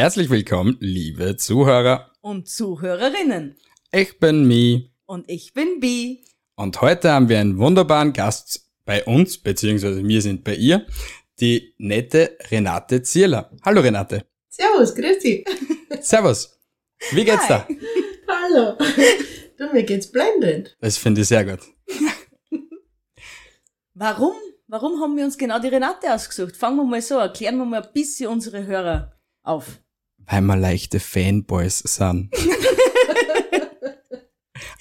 Herzlich willkommen, liebe Zuhörer. Und Zuhörerinnen. Ich bin Mi Und ich bin Bi. und heute haben wir einen wunderbaren Gast bei uns, beziehungsweise wir sind bei ihr, die nette Renate Zierler. Hallo Renate. Servus, grüß dich. Servus. Wie geht's da? Hallo. Du, mir geht's blendend. Das finde ich sehr gut. Warum? Warum haben wir uns genau die Renate ausgesucht? Fangen wir mal so, erklären wir mal ein bisschen unsere Hörer auf. Weil wir leichte Fanboys sind.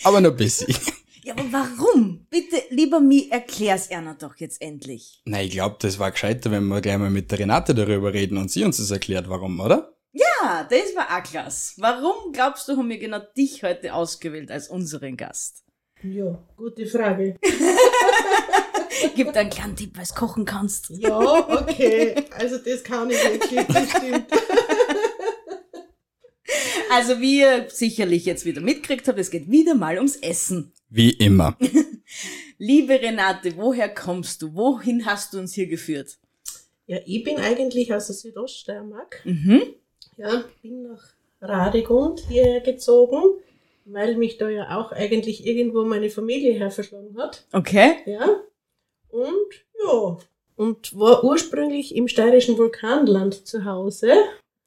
Aber nur ein bisschen. Ja, aber warum? Bitte, lieber Mi, erklär's Erna doch jetzt endlich. Na, ich glaube, das war gescheiter, wenn wir gleich mal mit der Renate darüber reden und sie uns das erklärt, warum, oder? Ja, das war auch klasse. Warum glaubst du, haben wir genau dich heute ausgewählt als unseren Gast? Ja, gute Frage. Gib dir einen kleinen Tipp, was kochen kannst. Ja, okay. Also das kann ich wirklich, das stimmt. Also, wie ihr sicherlich jetzt wieder mitgekriegt habt, es geht wieder mal ums Essen. Wie immer. Liebe Renate, woher kommst du? Wohin hast du uns hier geführt? Ja, ich bin eigentlich aus der Südoststeiermark. Mhm. Ja, bin nach Radegund hierher gezogen, weil mich da ja auch eigentlich irgendwo meine Familie herverschlagen hat. Okay. Ja. Und ja. Und war ursprünglich im steirischen Vulkanland zu Hause.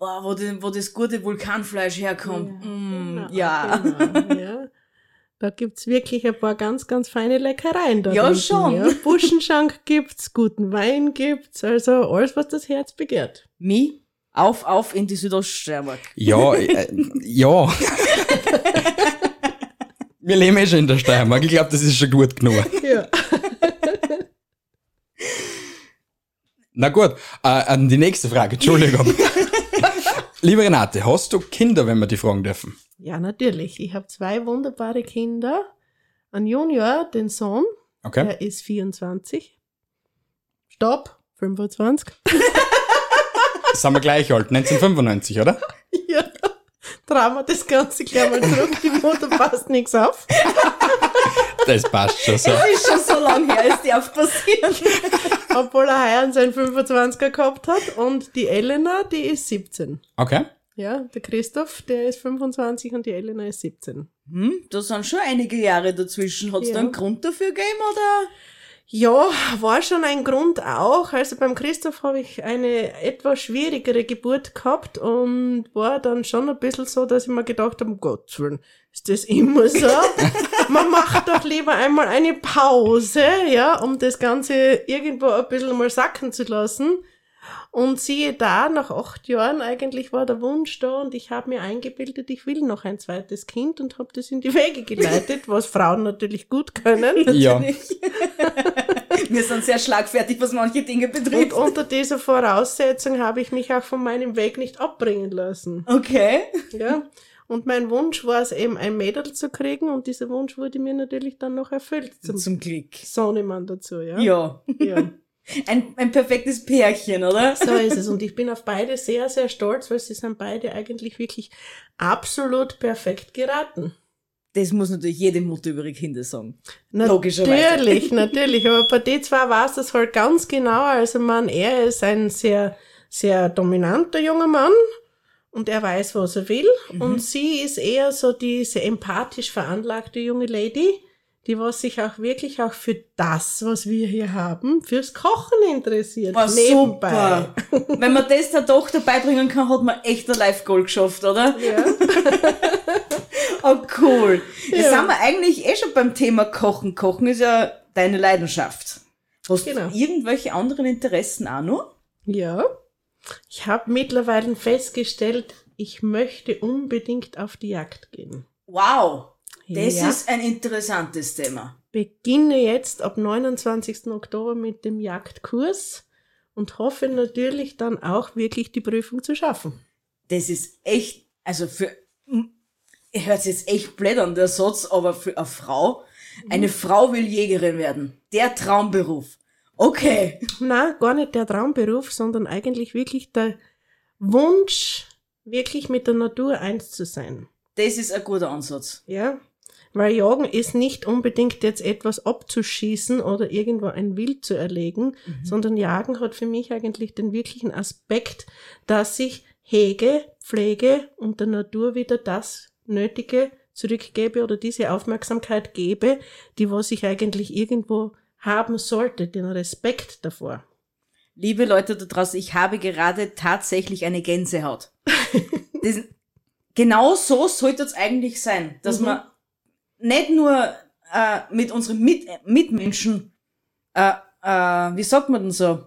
Boah, wo, die, wo das gute Vulkanfleisch herkommt. Ja, Mm, genau, ja. Genau, ja. Da gibt's wirklich ein paar ganz, ganz feine Leckereien da. Ja, drunten, schon. Ja. Buschenschank gibt's, guten Wein gibt's, also alles, was das Herz begehrt. Mi, auf, auf in die Südoststeiermark. Ja, äh, ja. Wir leben eh schon in der Steiermark. Ich glaube, das ist schon gut genug. Ja. Na gut, äh, an die nächste Frage, Entschuldigung. Liebe Renate, hast du Kinder, wenn wir die fragen dürfen? ja, natürlich. Ich habe zwei wunderbare Kinder. Ein Junior, den Sohn, Okay. der ist 24. Stopp, 25. Das haben wir gleich alt, 1995, oder? Ja. Wir das Ganze gleich mal zurück. Die Mutter passt nichts auf. Das passt schon so. Das ist schon so lange her, ist darf passieren. Obwohl er heuer seinen 25er gehabt hat. Und die Elena, die ist 17. Okay. Ja, der Christoph, der ist 25 und die Elena ist 17. Hm, da sind schon einige Jahre dazwischen. Hat's Ja. da einen Grund dafür gegeben, oder? Ja, war schon ein Grund auch. Also beim Christoph habe ich eine etwas schwierigere Geburt gehabt und war dann schon ein bisschen so, dass ich mir gedacht habe, um Gottes Willen, ist das immer so? Man macht doch lieber einmal eine Pause, ja, um das Ganze irgendwo ein bisschen mal sacken zu lassen. Und siehe da, nach acht Jahren eigentlich war der Wunsch da und ich habe mir eingebildet, ich will noch ein zweites Kind und habe das in die Wege geleitet, was Frauen natürlich gut können. Ja. Wir sind sehr schlagfertig, was manche Dinge Und betrifft. unter dieser Voraussetzung habe ich mich auch von meinem Weg nicht abbringen lassen. Okay. Ja. Und mein Wunsch war es eben, ein Mädel zu kriegen und dieser Wunsch wurde mir natürlich dann noch erfüllt. Zum Zum Glück. Sohnemann dazu, ja. Ja. ja. Ein, ein perfektes Pärchen, oder? So ist es. Und ich bin auf beide sehr, sehr stolz, weil sie sind beide eigentlich wirklich absolut perfekt geraten. Das muss natürlich jede Mutter über ihre Kinder sagen. Logischerweise. Natürlich, natürlich. Aber bei den zwei war es das halt ganz genau. Also man, er ist ein sehr, sehr dominanter junger Mann und er weiß, was er will. Und sie ist eher so diese empathisch veranlagte junge Lady, die was sich auch wirklich auch für das, was wir hier haben, fürs Kochen interessiert. War super. Wenn man das der Tochter beibringen kann, hat man echt ein Life-Goal geschafft, oder? Ja. Oh, cool. Jetzt Ja. sind wir eigentlich eh schon beim Thema Kochen. Kochen ist ja deine Leidenschaft. Hast Genau. du irgendwelche anderen Interessen auch noch? Ja. Ich habe mittlerweile festgestellt, ich möchte unbedingt auf die Jagd gehen. Wow. Das Ja. ist ein interessantes Thema. beginne jetzt ab 29. Oktober mit dem Jagdkurs und hoffe natürlich dann auch wirklich die Prüfung zu schaffen. Das ist echt, also für, ihr hört jetzt echt blöd an, der Satz, aber für eine Frau, eine Frau will Jägerin werden. Der Traumberuf. Okay. Na, gar nicht der Traumberuf, sondern eigentlich wirklich der Wunsch, wirklich mit der Natur eins zu sein. Das ist ein guter Ansatz. Ja? Weil Jagen ist nicht unbedingt jetzt etwas abzuschießen oder irgendwo ein Wild zu erlegen, sondern Jagen hat für mich eigentlich den wirklichen Aspekt, dass ich hege, pflege und der Natur wieder das Nötige zurückgebe oder diese Aufmerksamkeit gebe, die was ich eigentlich irgendwo haben sollte, den Respekt davor. Liebe Leute da draußen, ich habe gerade tatsächlich eine Gänsehaut. das, genau so sollte es eigentlich sein, dass Mhm. man nicht nur äh, mit unseren mit Mitmenschen, äh, äh, wie sagt man denn so,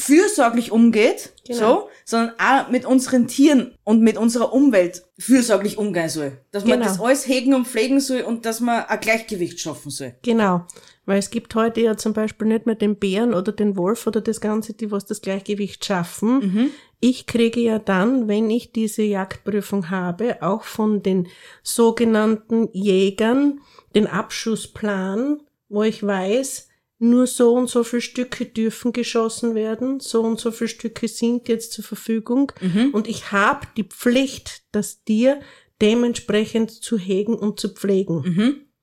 fürsorglich umgeht, Genau. so, sondern auch mit unseren Tieren und mit unserer Umwelt fürsorglich umgehen soll. Dass man Genau. das alles hegen und pflegen soll und dass man ein Gleichgewicht schaffen soll. Genau. Weil es gibt heute ja zum Beispiel nicht mehr den Bären oder den Wolf oder das Ganze, die was das Gleichgewicht schaffen. Ich kriege ja dann, wenn ich diese Jagdprüfung habe, auch von den sogenannten Jägern den Abschussplan, wo ich weiß, nur so und so viele Stücke dürfen geschossen werden, so und so viele Stücke sind jetzt zur Verfügung. Und ich habe die Pflicht, das Tier dementsprechend zu hegen und zu pflegen.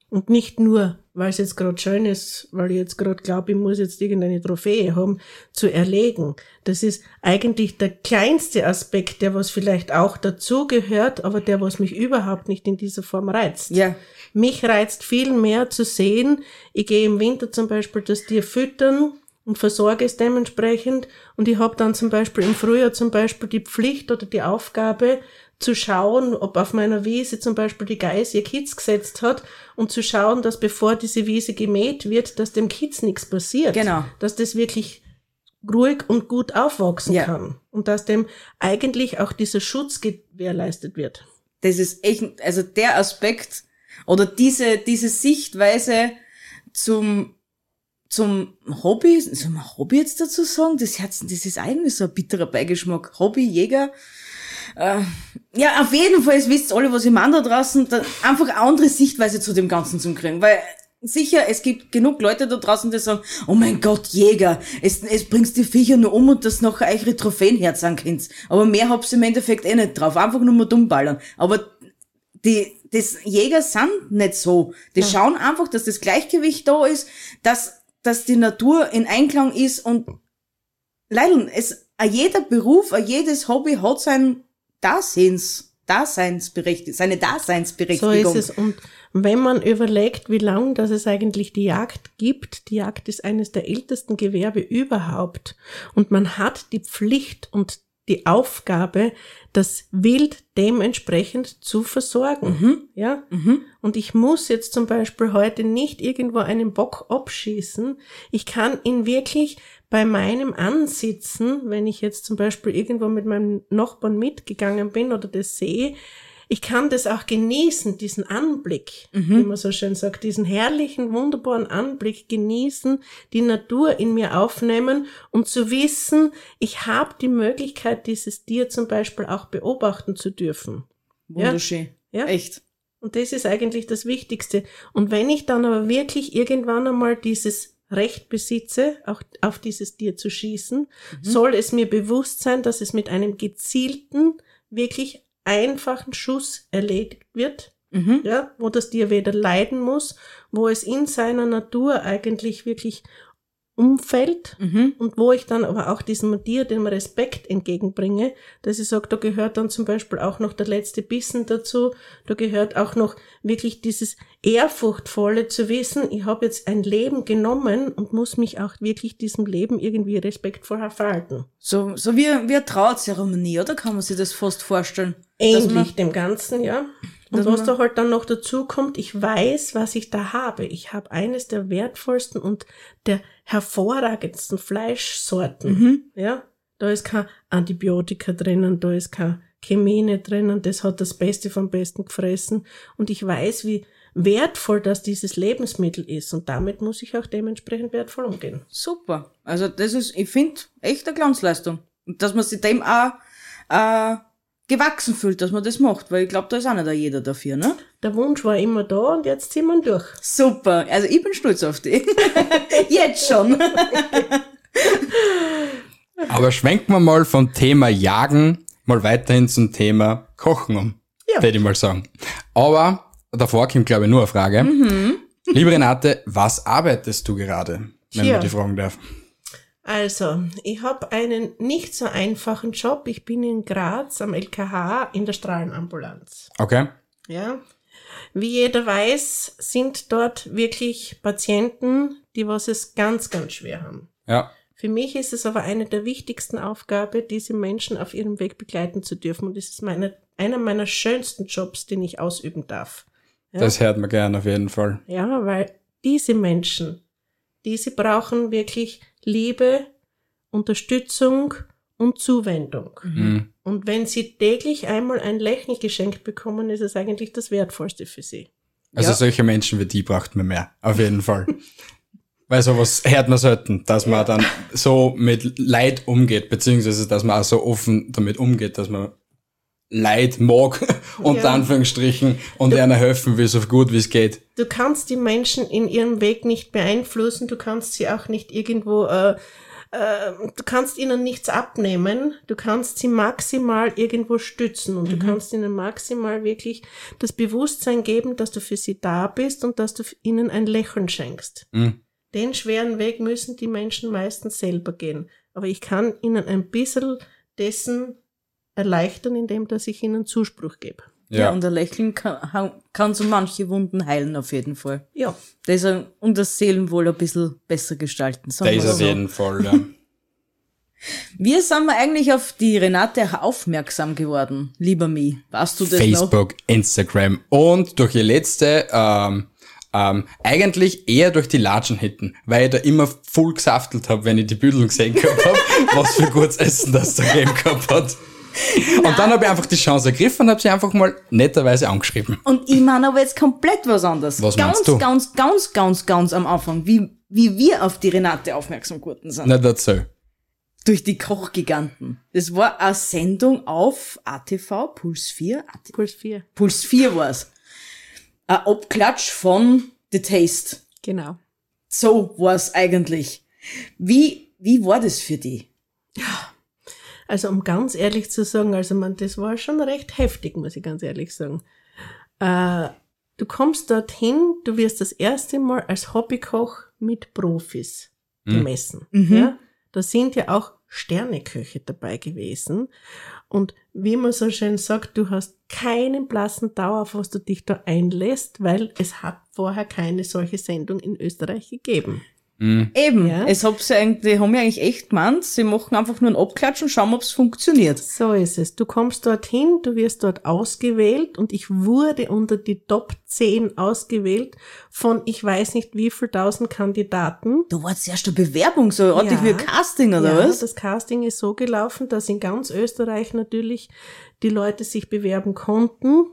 Und nicht nur, weil es jetzt gerade schön ist, weil ich jetzt gerade glaube, ich muss jetzt irgendeine Trophäe haben, zu erlegen. Das ist eigentlich der kleinste Aspekt, der was vielleicht auch dazugehört, aber der was mich überhaupt nicht in dieser Form reizt. Ja. Mich reizt viel mehr zu sehen, ich gehe im Winter zum Beispiel das Tier füttern und versorge es dementsprechend und ich habe dann zum Beispiel im Frühjahr zum Beispiel die Pflicht oder die Aufgabe zu schauen, ob auf meiner Wiese zum Beispiel die Geiß ihr Kitz gesetzt hat und zu schauen, dass bevor diese Wiese gemäht wird, dass dem Kitz nichts passiert. Genau. Dass das wirklich ruhig und gut aufwachsen Ja. kann und dass dem eigentlich auch dieser Schutz gewährleistet wird. Das ist echt, also der Aspekt oder diese, diese Sichtweise zum, zum Hobby, soll man Hobby jetzt dazu sagen? Das, hat, das ist eigentlich so ein bitterer Beigeschmack. Hobby, Jäger. Äh, ja, auf jeden Fall, es wisst alle, was ich meine da draußen, da einfach eine andere Sichtweise zu dem Ganzen zu kriegen, weil sicher, es gibt genug Leute da draußen, die sagen, oh mein Gott, Jäger, es, es bringst die Viecher nur um und das nachher eure Trophäen herzahlen könnt. Aber mehr hab's im Endeffekt eh nicht drauf, einfach nur mal dumm ballern. Aber die, das Jäger sind nicht so. Die schauen einfach, dass das Gleichgewicht da ist, dass, dass die Natur in Einklang ist und leider, es, jeder Beruf, jedes Hobby hat sein Daseins, Daseinsberechtigung, seine So Daseinsberechtigung. ist es. Und wenn man überlegt, wie lang das es eigentlich die Jagd gibt, die Jagd ist eines der ältesten Gewerbe überhaupt. Und man hat die Pflicht und die Aufgabe, das Wild dementsprechend zu versorgen. Ja? Und ich muss jetzt zum Beispiel heute nicht irgendwo einen Bock abschießen. Ich kann ihn wirklich bei meinem Ansitzen, wenn ich jetzt zum Beispiel irgendwo mit meinem Nachbarn mitgegangen bin oder das sehe, ich kann das auch genießen, diesen Anblick, wie man so schön sagt, diesen herrlichen, wunderbaren Anblick genießen, die Natur in mir aufnehmen und zu wissen, ich habe die Möglichkeit, dieses Tier zum Beispiel auch beobachten zu dürfen. Wunderschön. Ja. Echt. Und das ist eigentlich das Wichtigste. Und wenn ich dann aber wirklich irgendwann einmal dieses Recht besitze, auch auf dieses Tier zu schießen, soll es mir bewusst sein, dass es mit einem gezielten, wirklich einfachen Schuss erledigt wird, Mhm. ja, wo das Tier weder leiden muss, wo es in seiner Natur eigentlich wirklich umfällt Mhm. und wo ich dann aber auch diesem Tier dem Respekt entgegenbringe, dass ich sage, da gehört dann zum Beispiel auch noch der letzte Bissen dazu, da gehört auch noch wirklich dieses Ehrfurchtvolle zu wissen, ich habe jetzt ein Leben genommen und muss mich auch wirklich diesem Leben irgendwie respektvoll verhalten. So, so wie, wie eine Trauerzeremonie, oder? Kann man sich das fast vorstellen? Ähnlich dem Ganzen, ja. Und was da halt dann noch dazu kommt, ich weiß, was ich da habe. Ich habe eines der wertvollsten und der hervorragendsten Fleischsorten. Mhm. Ja, da ist kein Antibiotika drinnen, da ist kein Chemine drinnen, das hat das Beste vom Besten gefressen. Und ich weiß, wie wertvoll das dieses Lebensmittel ist. Und damit muss ich auch dementsprechend wertvoll umgehen. Super. Also das ist, ich finde, echt eine Glanzleistung. Und dass man sich dem auch äh, gewachsen fühlt, dass man das macht, weil ich glaube, da ist auch nicht jeder dafür, ne? Der Wunsch war immer da und jetzt ziehen wir ihn durch. Super. Also ich bin stolz auf dich. Jetzt schon. Aber schwenken wir mal vom Thema Jagen mal weiterhin zum Thema Kochen um. Ja. Würde ich mal sagen. Aber davor kommt, glaube ich, nur eine Frage. Mhm. Liebe Renate, was arbeitest du gerade, wenn Tja. man die fragen darf? Also, ich habe einen nicht so einfachen Job. Ich bin in Graz am LKH in der Strahlenambulanz. Okay. Ja. Wie jeder weiß, sind dort wirklich Patienten, die was es ganz, ganz schwer haben. Ja. Für mich ist es aber eine der wichtigsten Aufgaben, diese Menschen auf ihrem Weg begleiten zu dürfen. Und es ist meine, einer meiner schönsten Jobs, den ich ausüben darf. Ja? Das hört man gern auf jeden Fall. Ja, weil diese Menschen, diese brauchen wirklich Liebe, Unterstützung und Zuwendung. Mhm. Und wenn sie täglich einmal ein Lächeln geschenkt bekommen, ist es eigentlich das Wertvollste für sie. Also Ja. solche Menschen wie die braucht man mehr. Auf jeden Fall. Weil sowas hört man selten, dass man dann so mit Leid umgeht, beziehungsweise dass man auch so offen damit umgeht, dass man Leid mag, unter Ja. Anführungsstrichen, und einer helfen will, so gut wie es geht. Du kannst die Menschen in ihrem Weg nicht beeinflussen, du kannst sie auch nicht irgendwo, äh, äh, du kannst ihnen nichts abnehmen, du kannst sie maximal irgendwo stützen und du kannst ihnen maximal wirklich das Bewusstsein geben, dass du für sie da bist und dass du ihnen ein Lächeln schenkst. Mhm. Den schweren Weg müssen die Menschen meistens selber gehen. Aber ich kann ihnen ein bisschen dessen erleichtern, indem dass ich ihnen Zuspruch gebe. Ja. Ja. und ein Lächeln kann, kann so manche Wunden heilen, auf jeden Fall. Ja. Das ist, und das Seelenwohl ein bisschen besser gestalten. Das wir auf so. jeden Fall, ja. Wie sind wir eigentlich auf die Renate aufmerksam geworden, lieber Mi? Weißt du das noch? Facebook, Instagram und durch die letzte, ähm, ähm, eigentlich eher durch die Latschen hitten, weil ich da immer voll gesaftelt habe, wenn ich die Büdel gesehen gehabt habe, was für gutes Essen das da gegeben gehabt hat. Und dann habe ich einfach die Chance ergriffen und habe sie einfach mal netterweise angeschrieben. Und ich meine aber jetzt komplett was anderes. Was ganz, meinst du? ganz, ganz, ganz, ganz am Anfang, wie, wie wir auf die Renate aufmerksam geworden sind. Nicht dazu. Durch die Kochgiganten. Das war eine Sendung auf ATV, Puls 4. AT Puls 4. Puls 4 war's. Ein Abklatsch von The Taste. Genau. So war's eigentlich. Wie, wie war das für die? Also um ganz ehrlich zu sagen, also man, das war schon recht heftig, muss ich ganz ehrlich sagen. Äh, du kommst dorthin, du wirst das erste Mal als Hobbykoch mit Profis gemessen. Ja? Da sind ja auch Sterneköche dabei gewesen. Und wie man so schön sagt, du hast keinen blassen Dauer, auf was du dich da einlässt, weil es hat vorher keine solche Sendung in Österreich gegeben. Mhm. Eben, Ja. es hab sie eigentlich, die haben ja eigentlich echt gemeint, sie machen einfach nur einen Abklatsch und schauen, ob's funktioniert. So ist es. Du kommst dorthin, du wirst dort ausgewählt und ich wurde unter die Top 10 ausgewählt von ich weiß nicht wie viel tausend Kandidaten. Da war zuerst eine Bewerbung, so ordentlich Ja. wie ein Casting, oder ja, was? das Casting ist so gelaufen, dass in ganz Österreich natürlich die Leute sich bewerben konnten.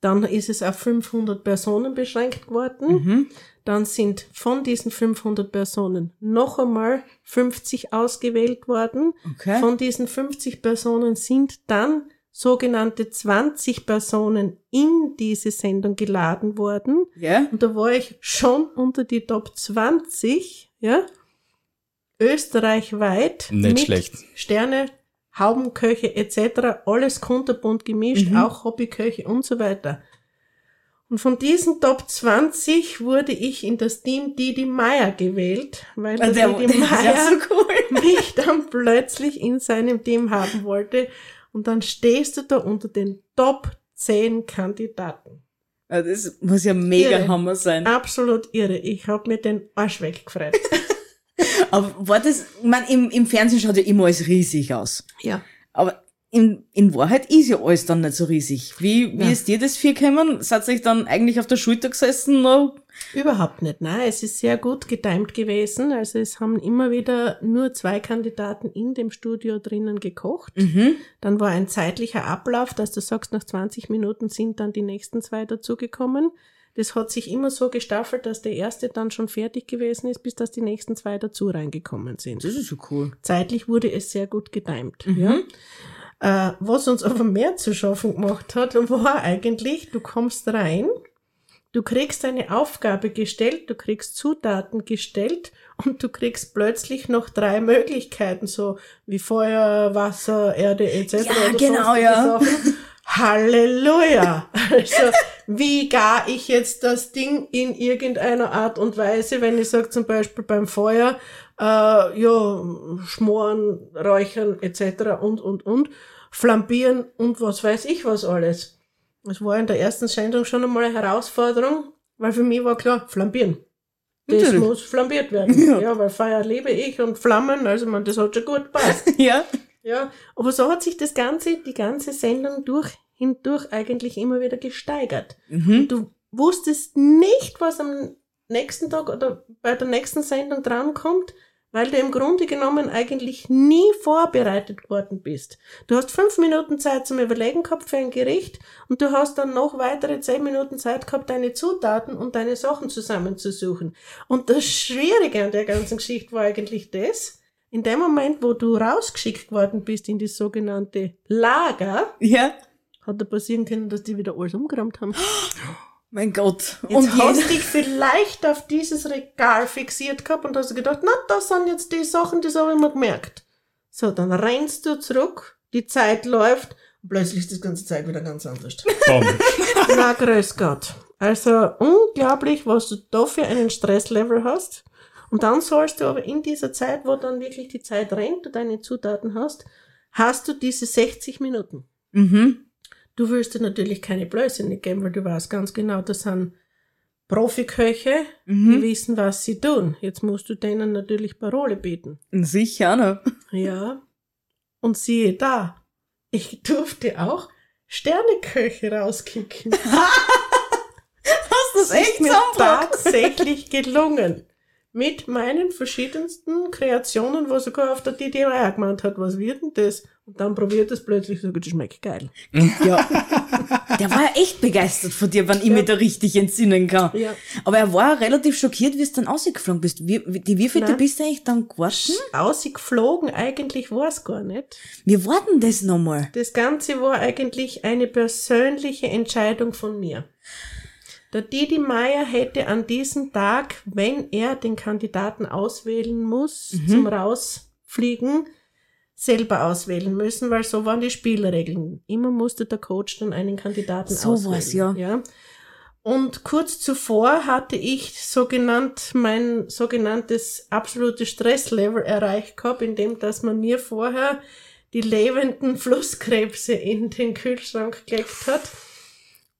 Dann ist es auf 500 Personen beschränkt worden. Mhm. Dann sind von diesen 500 Personen noch einmal 50 ausgewählt worden. Okay. Von diesen 50 Personen sind dann sogenannte 20 Personen in diese Sendung geladen worden. ja. Und da war ich schon unter die Top 20, ja, österreichweit. Nicht mit schlecht. Sterne, Haubenköche etc., alles kunterbunt gemischt, Mhm. auch Hobbyköche und so weiter. Und von diesen Top 20 wurde ich in das Team Didi Meier gewählt, weil der, Der, Didi der ist Meier so cool. mich dann plötzlich in seinem Team haben wollte. Und dann stehst du da unter den Top 10 Kandidaten. Ja, Das muss ja mega Irre. Hammer sein. Absolut irre. Ich hab mir den Arsch weggefreut. Aber war das, ich mein, im, im Fernsehen schaut ja immer alles riesig aus. ja. Aber in, in Wahrheit ist ja alles dann nicht so riesig. Wie, wie Ja. ist dir das viel gekommen? Seid ihr euch dann eigentlich auf der Schulter gesessen? No? Überhaupt nicht. Nein, es ist sehr gut getimt gewesen. Also es haben immer wieder nur zwei Kandidaten in dem Studio drinnen gekocht. Mhm. Dann war ein zeitlicher Ablauf, dass du sagst, nach 20 Minuten sind dann die nächsten zwei dazugekommen. Das hat sich immer so gestaffelt, dass der erste dann schon fertig gewesen ist, bis dass die nächsten zwei dazu reingekommen sind. Das ist so cool. Zeitlich wurde es sehr gut getimt. Mhm. Ja. Äh, was uns aber mehr zu schaffen gemacht hat, war eigentlich, du kommst rein, du kriegst eine Aufgabe gestellt, du kriegst Zutaten gestellt und du kriegst plötzlich noch drei Möglichkeiten, so wie Feuer, Wasser, Erde etc. Ja, genau, ja. Sachen. Halleluja! Also, wie gar ich jetzt das Ding in irgendeiner Art und Weise, wenn ich sage zum Beispiel beim Feuer, äh, ja, schmoren, räuchern etc. und, und, und, flambieren und was weiß ich was alles. Das war in der ersten Sendung schon einmal eine Herausforderung, weil für mich war klar, flambieren. Das Natürlich. muss flambiert werden. Ja. Ja. weil Feuer liebe ich und Flammen, also man, das hat schon gut passt. Ja. Ja, aber so hat sich das Ganze, die ganze Sendung durch, hindurch eigentlich immer wieder gesteigert. Mhm. Du wusstest nicht, was am nächsten Tag oder bei der nächsten Sendung drankommt, weil du im Grunde genommen eigentlich nie vorbereitet worden bist. Du hast fünf Minuten Zeit zum Überlegen gehabt für ein Gericht und du hast dann noch weitere zehn Minuten Zeit gehabt, deine Zutaten und deine Sachen zusammenzusuchen. Und das Schwierige an der ganzen Geschichte war eigentlich das, in dem Moment, wo du rausgeschickt worden bist in das sogenannte Lager, Ja. hat da passieren können, dass die wieder alles umgeräumt haben. Mein Gott. Jetzt Und hast jeder, dich vielleicht auf dieses Regal fixiert gehabt und hast gedacht, na, das sind jetzt die Sachen, das habe ich mir gemerkt. So, dann rennst du zurück, die Zeit läuft und plötzlich ist das ganze Zeit wieder ganz anders. Na, grüß Gott. Also unglaublich, was du da für einen Stresslevel hast. Und dann sollst du aber in dieser Zeit, wo dann wirklich die Zeit rennt, du deine Zutaten hast, hast du diese 60 Minuten. mhm. Du willst dir natürlich keine Blöße nicht geben, weil du weißt ganz genau, das sind Profiköche, die Mhm. wissen, was sie tun. Jetzt musst du denen natürlich Parole bieten. Sicher, ne? Ja. Und siehe da, ich durfte auch Sterneköche rauskicken. Hast du das echt mir tatsächlich gelungen. Mit meinen verschiedensten Kreationen, wo sogar auf der DDR gemeint hat, was wird denn das? Und dann probiert es plötzlich, so, das schmeckt geil. Ja. Der war ja echt begeistert von dir, wenn ich Ja. mich da richtig entsinnen kann. Ja. Aber er war relativ schockiert, wie du dann ausgeflogen bist. Wie, wie, die wievielte Nein. bist du eigentlich dann geworden? Ausgeflogen eigentlich war es gar nicht. Wie war denn das nochmal? Das Ganze war eigentlich eine persönliche Entscheidung von mir. Der Didi Meier hätte an diesem Tag, wenn er den Kandidaten auswählen muss, zum Rausfliegen, selber auswählen müssen, weil so waren die Spielregeln. Immer musste der Coach dann einen Kandidaten So auswählen. war's, ja. ja. Und kurz zuvor hatte ich sogenannt, mein sogenanntes absolutes Stresslevel erreicht gehabt, indem dass man mir vorher die lebenden Flusskrebse in den Kühlschrank gelegt hat.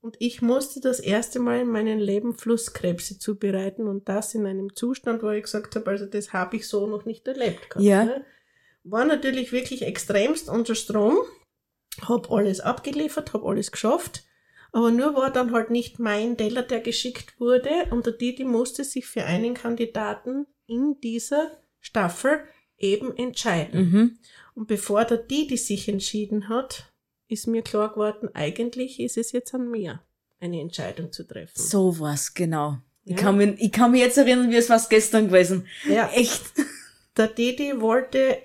Und ich musste das erste Mal in meinem Leben Flusskrebse zubereiten und das in einem Zustand, wo ich gesagt habe, also das habe ich so noch nicht erlebt gehabt. Ja. Ne? War natürlich wirklich extremst unter Strom, hab alles abgeliefert, hab alles geschafft, aber nur war dann halt nicht mein Teller, der geschickt wurde und der Didi musste sich für einen Kandidaten in dieser Staffel eben entscheiden. Mhm. Und bevor der Didi sich entschieden hat, ist mir klar geworden, eigentlich ist es jetzt an mir, eine Entscheidung zu treffen. So war's, genau. Ich, Ja. kann mich, ich kann mich jetzt erinnern, wie es was gestern gewesen. Ja, Echt. der Didi wollte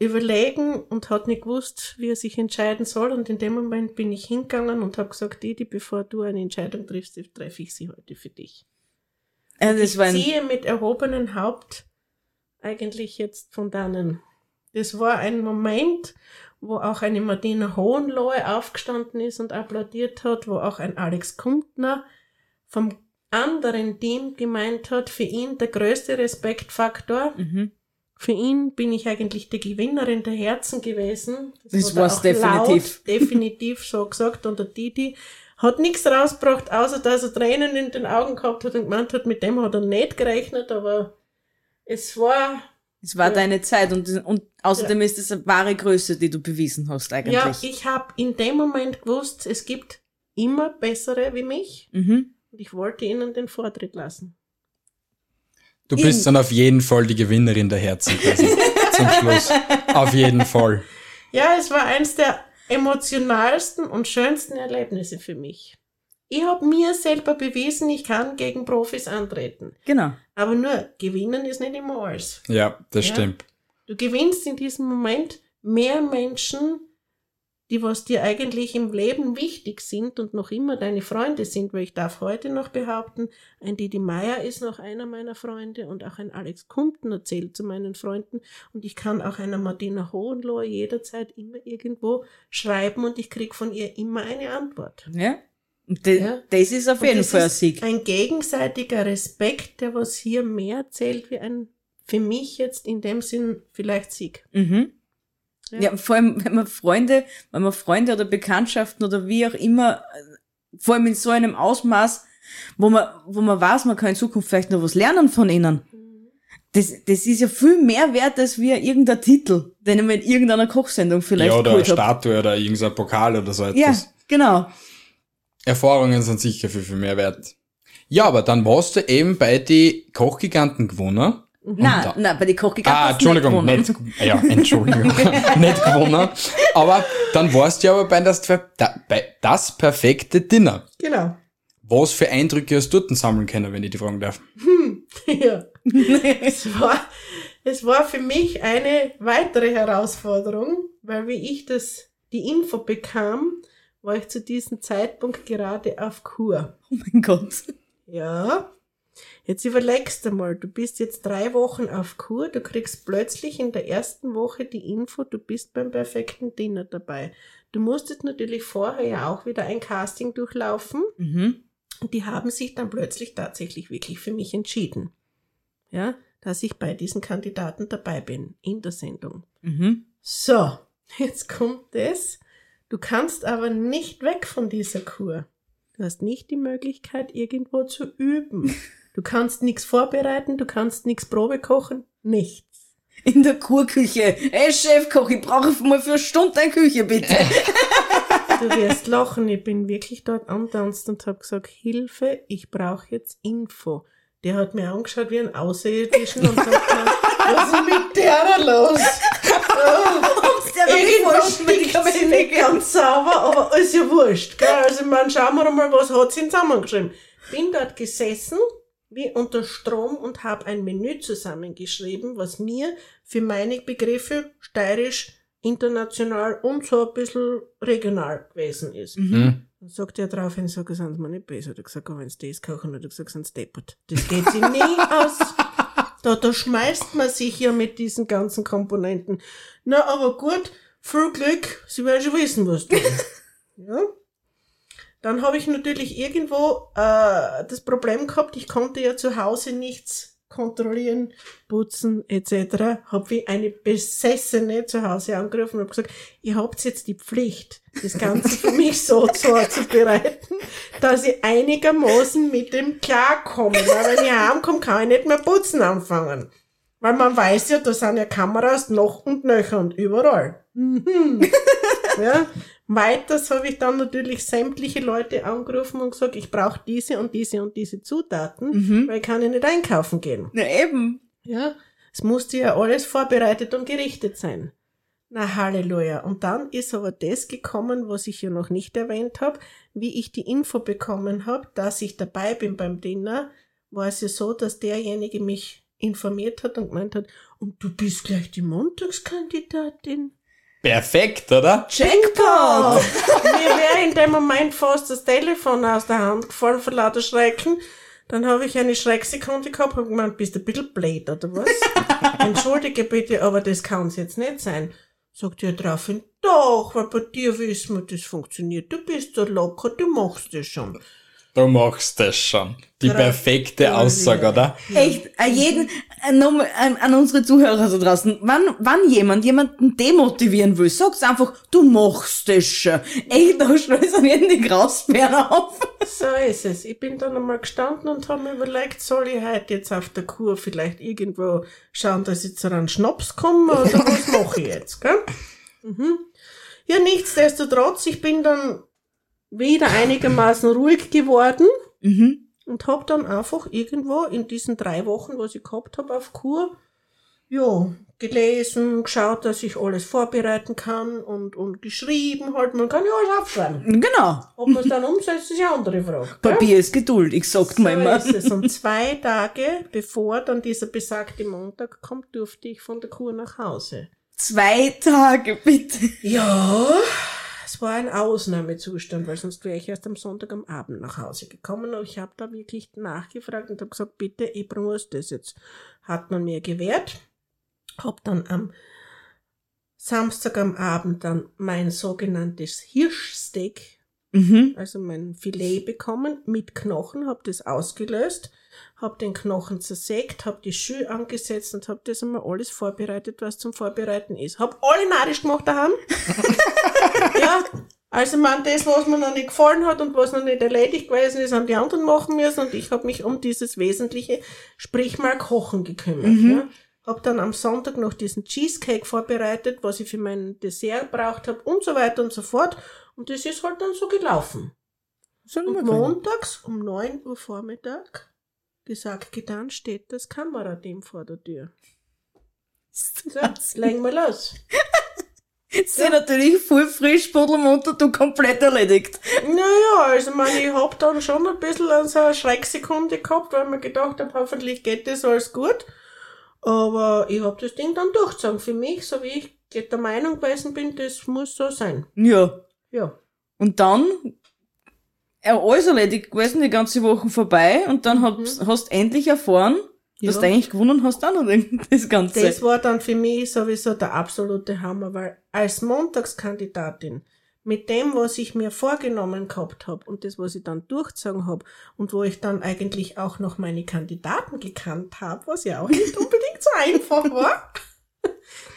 überlegen und hat nicht gewusst, wie er sich entscheiden soll. Und in dem Moment bin ich hingegangen und habe gesagt, Didi, bevor du eine Entscheidung triffst, treffe ich sie heute für dich. Ja, das war ein, ziehe mit erhobenem Haupt eigentlich jetzt von dannen. Das war ein Moment, wo auch eine Martina Hohenlohe aufgestanden ist und applaudiert hat, wo auch ein Alex Kumpner vom anderen Team gemeint hat, für ihn der größte Respektfaktor. mhm. Für ihn bin ich eigentlich die Gewinnerin der Herzen gewesen. Das war's auch definitiv. Laut, definitiv so gesagt. Und der Didi hat nichts rausgebracht, außer dass er Tränen in den Augen gehabt hat und gemeint hat, mit dem hat er nicht gerechnet, aber es war, Es war Ja. deine Zeit und, und außerdem ist es eine wahre Größe, die du bewiesen hast eigentlich. ja, ich habe in dem Moment gewusst, es gibt immer bessere wie mich mhm. und ich wollte ihnen den Vortritt lassen. Du bist dann auf jeden Fall die Gewinnerin der Herzen gewesen. zum Schluss. Auf jeden Fall. Ja, es war eins der emotionalsten und schönsten Erlebnisse für mich. Ich habe mir selber bewiesen, ich kann gegen Profis antreten. Genau. Aber nur gewinnen ist nicht immer alles. Ja, das Ja. stimmt. Du gewinnst in diesem Moment mehr Menschen, die was dir eigentlich im Leben wichtig sind und noch immer deine Freunde sind, weil ich darf heute noch behaupten, ein Didi Meier ist noch einer meiner Freunde und auch ein Alex Kumpten zählt zu meinen Freunden und ich kann auch einer Martina Hohenlohe jederzeit immer irgendwo schreiben und ich krieg von ihr immer eine Antwort. Ja. De, Ja. das ist auf Und jeden Fall ein Sieg. Ein gegenseitiger Respekt, der was hier mehr zählt wie ein für mich jetzt in dem Sinn vielleicht Sieg. Mhm. Ja. Ja. vor allem, wenn man Freunde, wenn man Freunde oder Bekanntschaften oder wie auch immer, äh, vor allem in so einem Ausmaß, wo man, wo man weiß, man kann in Zukunft vielleicht noch was lernen von ihnen. Das, das ist ja viel mehr wert als wie irgendein Titel, den ich mir in irgendeiner Kochsendung vielleicht ja, oder eine. Statue oder irgendein Pokal oder so Ja, etwas. genau. Erfahrungen sind sicher viel, viel mehr wert. Ja, aber dann warst du eben bei die Kochgiganten gewonnen. Nein, da- nein, bei den Kochgiganten Ah, Entschuldigung, gewonnen. nicht, ja, Entschuldigung, nicht gewonnen. Aber dann warst du ja aber bei das, da- bei das perfekte Dinner. Genau. Was für Eindrücke hast du dort sammeln können, wenn ich die fragen darf? Ja. es, war, es war für mich eine weitere Herausforderung, weil wie ich das, die Info bekam, war ich zu diesem Zeitpunkt gerade auf Kur. Oh mein Gott. Ja. Jetzt überlegst du mal, du bist jetzt drei Wochen auf Kur, du kriegst plötzlich in der ersten Woche die Info, du bist beim perfekten Dinner dabei. Du musstest natürlich vorher ja auch wieder ein Casting durchlaufen. Mhm. Und die haben sich dann plötzlich tatsächlich wirklich für mich entschieden. Ja, dass ich bei diesen Kandidaten dabei bin in der Sendung. Mhm. So, jetzt kommt es. Du kannst aber nicht weg von dieser Kur. Du hast nicht die Möglichkeit, irgendwo zu üben. Du kannst nichts vorbereiten, du kannst nichts Probe kochen, nichts. In der Kurküche. Ey, Chefkoch, ich brauche mal für eine Stunde eine Küche, bitte. Du wirst lachen, ich bin wirklich dort antanzt und habe gesagt, Hilfe, ich brauche jetzt Info. Der hat mir angeschaut wie ein Außerirdischen und sagt, was ist mit der los? Irgendwas stinkt sie nicht ganz sauber, aber ist ja wurscht. Gell? Also, ich meine, schauen wir mal, was hat sie zusammengeschrieben. Bin dort gesessen, wie unter Strom und habe ein Menü zusammengeschrieben, was mir für meine Begriffe steirisch, international und so ein bisschen regional gewesen ist. Hm? Dann sagt er daraufhin, sag, sind sie mir nicht besser. Hat er gesagt, wenn sie das kochen, hat er gesagt, sind sie deppert. Das geht sich nie aus. Da, da schmeißt man sich ja mit diesen ganzen Komponenten. Na, aber gut, viel Glück, sie werden schon wissen, was tun. ja. Dann habe ich natürlich irgendwo äh, das Problem gehabt, ich konnte ja zu Hause nichts kontrollieren, putzen etc. Habe wie eine Besessene zu Hause angerufen und habe gesagt, ihr habt jetzt die Pflicht, das Ganze für mich so vorzubereiten, dass ich einigermaßen mit dem klarkomme. Weil wenn ich heimkomme, kann ich nicht mehr putzen anfangen. Weil man weiß ja, da sind ja Kameras noch und nöcher und überall. Mhm. ja. Weiters habe ich dann natürlich sämtliche Leute angerufen und gesagt, ich brauche diese und diese und diese Zutaten, Mhm. weil ich kann ja nicht einkaufen gehen. Na eben. Ja, es musste ja alles vorbereitet und gerichtet sein. Na Halleluja. Und dann ist aber das gekommen, was ich ja noch nicht erwähnt habe, wie ich die Info bekommen habe, dass ich dabei bin beim Dinner, war es ja so, dass derjenige mich informiert hat und gemeint hat, und du bist gleich die Montagskandidatin. Perfekt, oder? Jackpot! Mir wäre in dem Moment fast das Telefon aus der Hand gefallen vor lauter Schrecken. Dann habe ich eine Schrecksekunde gehabt und gemeint, bist du ein bisschen blöd, oder was? Entschuldige bitte, aber das kann's jetzt nicht sein. Sagt er daraufhin, doch, weil bei dir wissen wir, das funktioniert. Du bist so locker, du machst das schon. Du machst das schon. Die perfekte. Aussage, oder? Echt, an jeden, äh, nochmal an, an unsere Zuhörer da draußen, wann, wann jemand jemanden demotivieren will, sag's einfach, du machst das schon. Echt, da schnell an jeden die Grausbären auf. So ist es. Ich bin dann einmal gestanden und habe mir überlegt, soll ich heute jetzt auf der Kur vielleicht irgendwo schauen, dass ich zu einem Schnaps komme oder was mache ich jetzt, gell? Mhm. Ja, nichtsdestotrotz, ich bin dann wieder einigermaßen ruhig geworden Mhm. und habe dann einfach irgendwo in diesen drei Wochen, was ich gehabt habe auf Kur, ja, gelesen, geschaut, dass ich alles vorbereiten kann und, und geschrieben halt. Man kann ja alles aufschreiben. Genau. Ob man es dann umsetzt, ist ja eine andere Frage. gell? Papier ist Geduld, ich sagt So man immer. ist es. Und zwei Tage bevor dann dieser besagte Montag kommt, durfte ich von der Kur nach Hause. Zwei Tage, bitte. Ja, es war ein Ausnahmezustand, weil sonst wäre ich erst am Sonntag am Abend nach Hause gekommen. Und ich habe da wirklich nachgefragt und habe gesagt, bitte, ich muss das jetzt. Hat man mir gewährt. Hab dann am Samstag am Abend dann mein sogenanntes Hirschsteak Mhm. also mein Filet bekommen mit Knochen, habe das ausgelöst, habe den Knochen zersägt, habe die Schü angesetzt und habe das einmal alles vorbereitet, was zum Vorbereiten ist. Hab alle narisch gemacht daheim. ja, also man das, was mir noch nicht gefallen hat und was noch nicht erledigt gewesen ist, haben die anderen machen müssen und ich habe mich um dieses Wesentliche, sprich mal Kochen gekümmert. Ja. Hab dann am Sonntag noch diesen Cheesecake vorbereitet, was ich für mein Dessert braucht habe und so weiter und so fort. Und das ist halt dann so gelaufen. Und montags um 9 Uhr Vormittag, gesagt, getan, steht das Kamerateam vor der Tür. So, legen wir los. Jetzt sind natürlich voll frisch, Pudelmunter, du komplett erledigt. Naja, also man, ich hab dann schon ein bisschen an so eine Schrecksekunde gehabt, weil mir gedacht habe, hoffentlich geht das alles gut. Aber ich hab das Ding dann durchgezogen. Für mich, so wie ich der Meinung gewesen bin, das muss so sein. Ja. Ja. Und dann, ja, alles erledigt gewesen, die ganze Woche vorbei, und dann hast, hast endlich erfahren, dass Ja. du eigentlich gewonnen hast, auch noch das Ganze. Das war dann für mich sowieso der absolute Hammer, weil als Montagskandidatin mit dem, was ich mir vorgenommen gehabt habe und das, was ich dann durchgezogen habe und wo ich dann eigentlich auch noch meine Kandidaten gekannt habe, was ja auch nicht unbedingt so einfach war,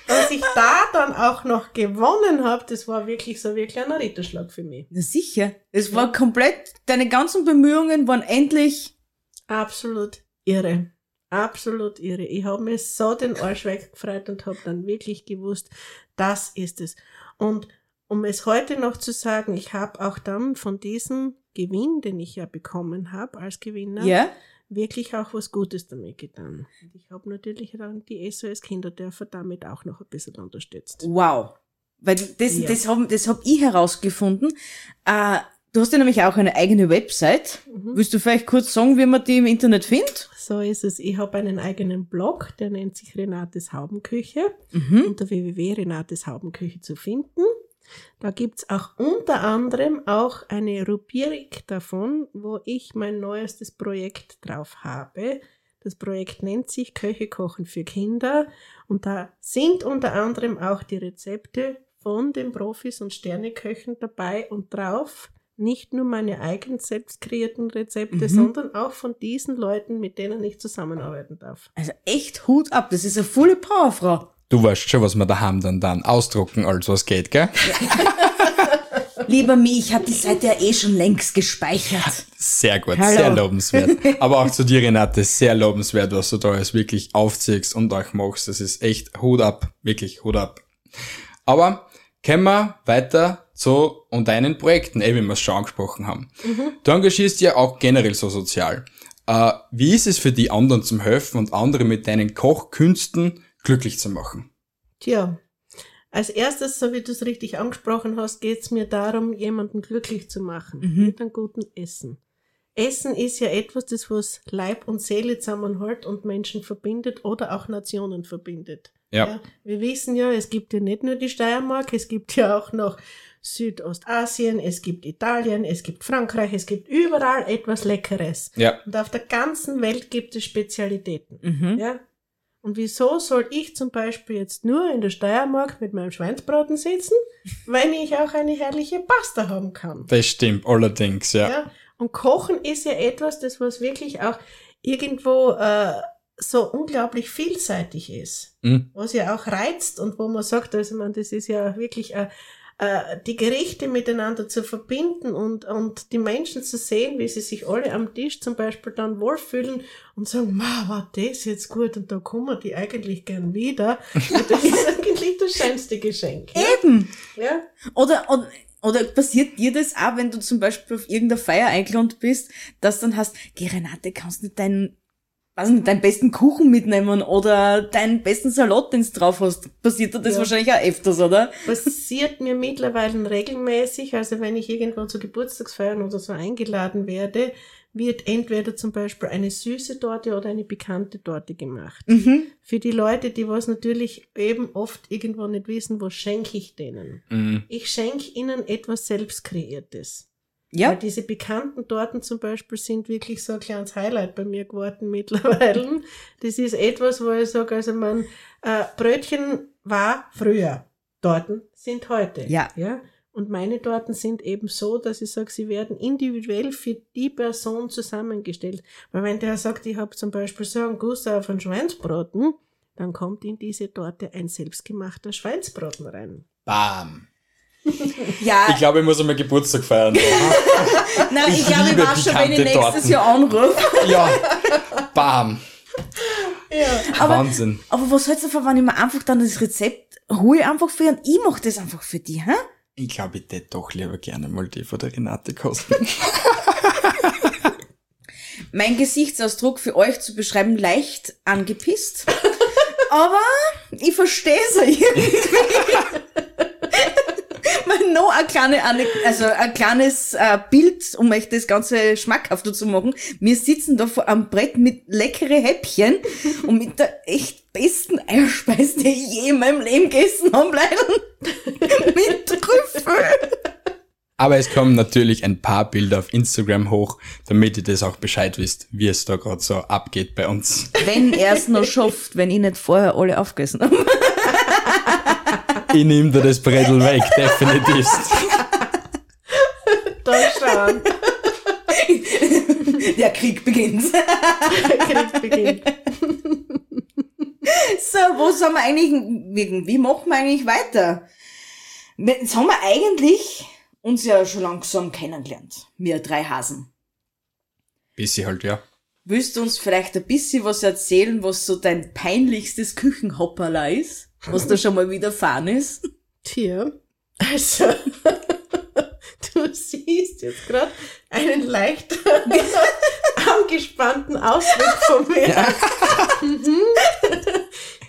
dass ich da dann auch noch gewonnen habe, das war wirklich so wie ein kleiner Ritterschlag für mich. Na sicher. Es war komplett, deine ganzen Bemühungen waren endlich, Absolut irre. Absolut irre. Ich habe mir so den Arsch weggefreut und habe dann wirklich gewusst, das ist es. Und um es heute noch zu sagen, ich habe auch dann von diesem Gewinn, den ich ja bekommen habe als Gewinner, ja, wirklich auch was Gutes damit getan. Und ich habe natürlich dann die SOS Kinderdörfer damit auch noch ein bisschen unterstützt. wow. Weil das, Ja. das hab, das hab ich herausgefunden. Äh, du hast ja nämlich auch eine eigene Website. Mhm. Willst du vielleicht kurz sagen, wie man die im Internet findet? So ist es. Ich habe einen eigenen Blog, der nennt sich Renates Haubenküche. Mhm. unter www.renateshaubenküche zu finden. Da gibt's auch unter anderem auch eine Rubrik davon, wo ich mein neuestes Projekt drauf habe. Das Projekt nennt sich Köche kochen für Kinder und da sind unter anderem auch die Rezepte von den Profis und Sterneköchen dabei und drauf. Nicht nur meine eigen selbst kreierten Rezepte, Mhm. sondern auch von diesen Leuten, mit denen ich zusammenarbeiten darf. Also echt Hut ab. Das ist eine volle Powerfrau. Du weißt schon, was wir daheim dann, dann ausdrucken, als was geht, gell? Lieber mich, ich habe die Seite ja eh schon längst gespeichert. Sehr gut, Hallo. sehr lobenswert. Aber auch zu dir, Renate, sehr lobenswert, was du da alles wirklich aufziehst und euch machst. Das ist echt Hut ab, wirklich Hut ab. Aber kommen wir weiter zu und deinen Projekten, eh, wie wir es schon angesprochen haben. Du engagierst ja auch generell so sozial. Äh, wie ist es für die anderen zum helfen und andere mit deinen Kochkünsten glücklich zu machen? Tja, als erstes, so wie du es richtig angesprochen hast, geht es mir darum, jemanden glücklich zu machen Mhm. mit einem guten Essen. Essen ist ja etwas, das was Leib und Seele zusammenhält und Menschen verbindet oder auch Nationen verbindet. Ja. wir wissen ja, es gibt ja nicht nur die Steiermark, es gibt ja auch noch Südostasien, es gibt Italien, es gibt Frankreich, es gibt überall etwas Leckeres. Ja. Und auf der ganzen Welt gibt es Spezialitäten. Mhm. Ja. Und wieso soll ich zum Beispiel jetzt nur in der Steiermark mit meinem Schweinsbraten sitzen, wenn ich auch eine herrliche Pasta haben kann? Das stimmt, allerdings, ja. Ja. Und Kochen ist ja etwas, das was wirklich auch irgendwo äh, so unglaublich vielseitig ist, Mhm. was ja auch reizt und wo man sagt, also man, das ist ja wirklich äh, äh, die Gerichte miteinander zu verbinden und, und die Menschen zu sehen, wie sie sich alle am Tisch zum Beispiel dann wohlfühlen und sagen, ma, war das jetzt gut und da kommen die eigentlich gern wieder. Das ist eigentlich das schönste Geschenk. Ja? Eben. ja? Oder, oder, oder passiert dir das auch, wenn du zum Beispiel auf irgendeiner Feier eingeladen bist, dass dann hast, geh Renate, kannst nicht deinen, weiß nicht, deinen besten Kuchen mitnehmen oder deinen besten Salat, den du drauf hast. Passiert dir das Ja. wahrscheinlich auch öfters, oder? passiert mir mittlerweile regelmäßig, also wenn ich irgendwo zu Geburtstagsfeiern oder so eingeladen werde, wird entweder zum Beispiel eine süße Torte oder eine pikante Torte gemacht. Mhm. Für die Leute, die was natürlich eben oft irgendwo nicht wissen, was schenke ich denen. Mhm. Ich schenke ihnen etwas selbstkreiertes. Weil Ja. diese bekannten Torten zum Beispiel sind wirklich so ein kleines Highlight bei mir geworden mittlerweile. Das ist etwas, wo ich sage, also man, äh, Brötchen war früher, Torten sind heute. Ja. ja. Und meine Torten sind eben so, dass ich sage, sie werden individuell für die Person zusammengestellt. Weil wenn der sagt, ich habe zum Beispiel so einen Guss auf einen Schweinsbraten, dann kommt in diese Torte ein selbstgemachter Schweinsbraten rein. Bam. Ja, Ich glaube, ich muss einmal Geburtstag feiern. nein, ich, ich glaube, ich weiß schon, wenn ich nächstes Torten. Jahr anrufe. ja. Bam. Ja. Aber- Wahnsinn. Aber was hältst du davon, wenn ich mir einfach dann das Rezept hole einfach für und ich mach das einfach für dich, hä? Ich glaube, ich hätte doch lieber gerne mal die von der Renate kosten. Mein Gesichtsausdruck für euch zu beschreiben, leicht angepisst. Aber ich verstehe es irgendwie. Noch ein, kleine, Anek- also ein kleines äh, Bild, um euch das Ganze schmackhafter zu machen. Wir sitzen da vor einem Brett mit leckere Häppchen und mit der echt besten Eierspeise, die ich je in meinem Leben gegessen habe, leider. mit Trüffel. Aber es kommen natürlich ein paar Bilder auf Instagram hoch, damit ihr das auch Bescheid wisst, wie es da gerade so abgeht bei uns. Wenn er es noch schafft, wenn ich nicht vorher alle aufgegessen habe. Ich nehme dir das Brettel weg, definitiv. Da schauen. Der Krieg beginnt. Krieg beginnt. So, wo sind wir eigentlich, wie, machen wir eigentlich weiter? Jetzt haben wir eigentlich uns ja schon langsam kennengelernt. Wir drei Hasen. Bisschen halt, ja. Willst du uns vielleicht ein bisschen was erzählen, was so dein peinlichstes Küchenhopperla ist? Was da schon mal widerfahren ist? Tja, also, du siehst jetzt gerade einen leicht angespannten Ausdruck von mir. Mhm.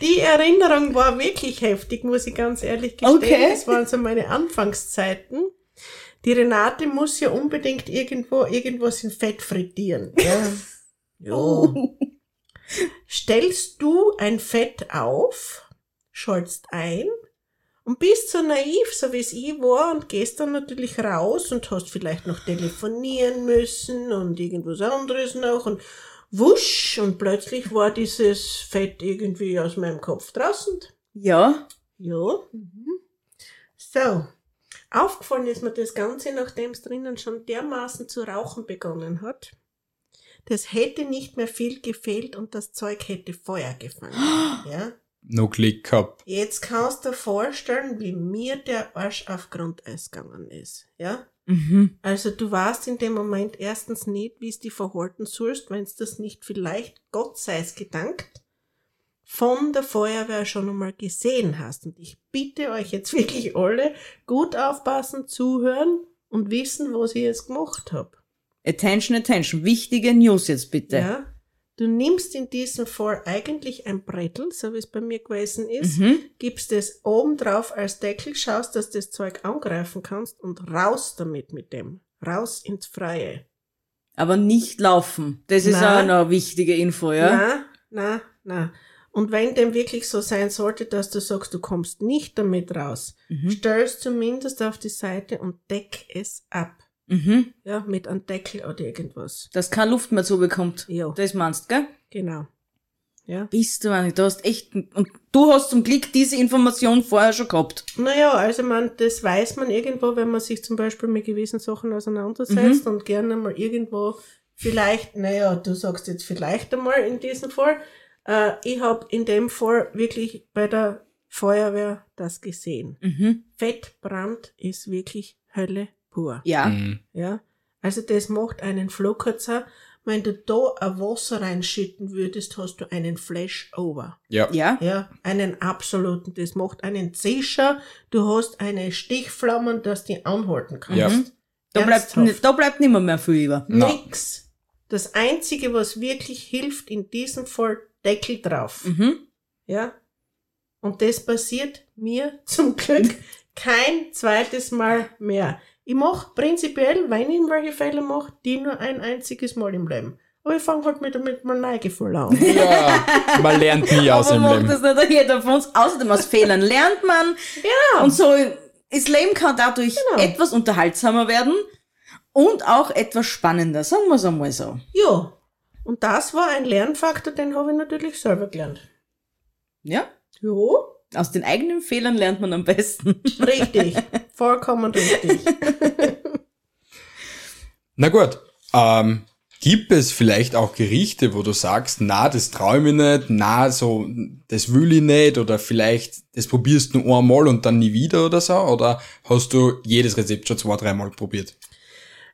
Die Erinnerung war wirklich heftig, muss ich ganz ehrlich gestehen. Okay. Das waren so meine Anfangszeiten. Die Renate muss ja unbedingt irgendwo irgendwas in Fett frittieren. Ja. Oh. Stellst du ein Fett auf, schaltst ein und bist so naiv, so wie es ich war, und gehst dann natürlich raus und hast vielleicht noch telefonieren müssen und irgendwas anderes noch und wusch und plötzlich war dieses Fett irgendwie aus meinem Kopf draußen. Ja. Ja. So. Aufgefallen ist mir das Ganze, nachdem es drinnen schon dermaßen zu rauchen begonnen hat. Das hätte nicht mehr viel gefehlt und das Zeug hätte Feuer gefangen. Ja. No Klick gehabt. Jetzt kannst du dir vorstellen, wie mir der Arsch auf Grundeis gegangen ist. Ja. Mhm. Also du weißt in dem Moment erstens nicht, wie es die verhalten sollst, wenn es das nicht vielleicht, Gott sei es gedankt, von der Feuerwehr schon einmal gesehen hast. Und ich bitte euch jetzt wirklich alle gut aufpassen, zuhören und wissen, was ich jetzt gemacht habe. Attention, attention. Wichtige News jetzt bitte. Ja? Du nimmst in diesem Fall eigentlich ein Brettel, so wie es bei mir gewesen ist, Mhm. gibst es oben drauf als Deckel, schaust, dass du das Zeug angreifen kannst und raus damit mit dem. Raus ins Freie. Aber nicht laufen. Das ist Nein. auch eine wichtige Info, ja? Na, na, na. Und wenn dem wirklich so sein sollte, dass du sagst, du kommst nicht damit raus, Mhm. stell es zumindest auf die Seite und deck es ab. Mhm. Ja, mit einem Deckel oder irgendwas. Dass keine Luft mehr zubekommt. Ja. Das meinst, gell? Genau. Ja. Bist du eigentlich, du hast echt, und du hast zum Glück diese Information vorher schon gehabt. Naja, also man, das weiß man irgendwo, wenn man sich zum Beispiel mit gewissen Sachen auseinandersetzt und gerne mal irgendwo vielleicht, naja, du sagst jetzt vielleicht einmal in diesem Fall, äh, ich habe in dem Fall wirklich bei der Feuerwehr das gesehen. Mhm. Fettbrand ist wirklich Hölle pur. Ja. Mhm. Ja, also das macht einen Flugkürzer. Wenn du da ein Wasser reinschütten würdest, hast du einen Flashover. Ja. Ja. Ja, einen absoluten. Das macht einen Zischer. Du hast eine Stichflamme, dass die anhalten kannst. Ja. Mhm. Da bleibt, da bleibt nimmer mehr viel über. Nix. Das einzige, was wirklich hilft, in diesem Fall Deckel drauf. Mhm. Ja. Und das passiert mir zum Glück kein zweites Mal mehr. Ich mach prinzipiell, wenn ich welche Fehler mache, die nur ein einziges Mal im Leben. Aber ich fange halt mit, mit meinem Neugefühl an. ja. Man lernt nie aus macht Leben. das nicht jeder von uns. Außerdem aus Fehlern lernt man. Ja. Und so, das Leben kann dadurch Genau. etwas unterhaltsamer werden und auch etwas spannender, sagen wir es einmal so. Ja. Und das war ein Lernfaktor, den habe ich natürlich selber gelernt. Ja? Ja, Aus den eigenen Fehlern lernt man am besten. richtig. Vollkommen richtig. Na gut, ähm, gibt es vielleicht auch Gerichte, wo du sagst, na, das traue ich nicht, na, so, das will ich nicht, oder vielleicht, das probierst du nur einmal und dann nie wieder oder so, oder hast du jedes Rezept schon zwei, dreimal probiert?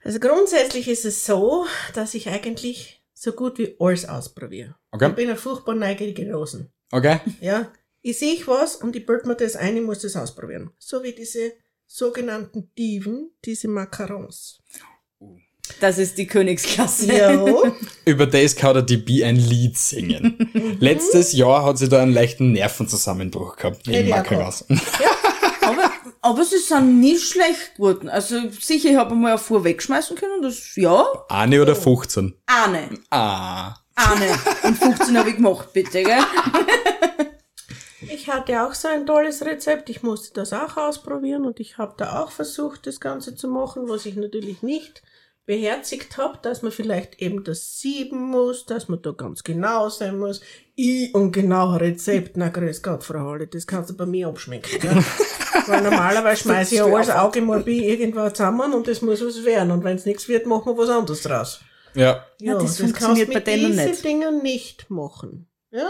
Also grundsätzlich ist es so, dass ich eigentlich so gut wie alles ausprobiere. Okay. Ich bin ein furchtbar neugierige Rosen. Okay? Ja, ich sehe was und ich bild mir das ein, ich muss das ausprobieren. So wie diese sogenannten Diven, diese Macarons. Das ist die Königsklasse. Ja, Über das kann der DB ein Lied singen. Letztes Jahr hat sie da einen leichten Nervenzusammenbruch gehabt Ja, wegen auch Macaras. aber, aber sie sind nicht schlecht geworden. Also sicher, ich habe mal eine Fuhr wegschmeißen können, das, ja, Eine oder 15? eine. Ah. Eine. Und 15 habe ich gemacht, bitte, gell? ich hatte auch so ein tolles Rezept. Ich musste das auch ausprobieren und ich habe da auch versucht, das Ganze zu machen, was ich natürlich nicht beherzigt habe, dass man vielleicht eben das sieben muss, dass man da ganz genau sein muss. Ich und genau Rezept, na grüß Gott, Frau Halle, das kannst du bei mir abschmecken. Gell? Weil normalerweise schmeiße ich ja alles Auge mal bei irgendwo zusammen und das muss was werden. Und wenn es nichts wird, machen wir was anderes draus. Ja. Ja, das kannst funktioniert bei denen diese nicht. Dinge nicht machen. Ja?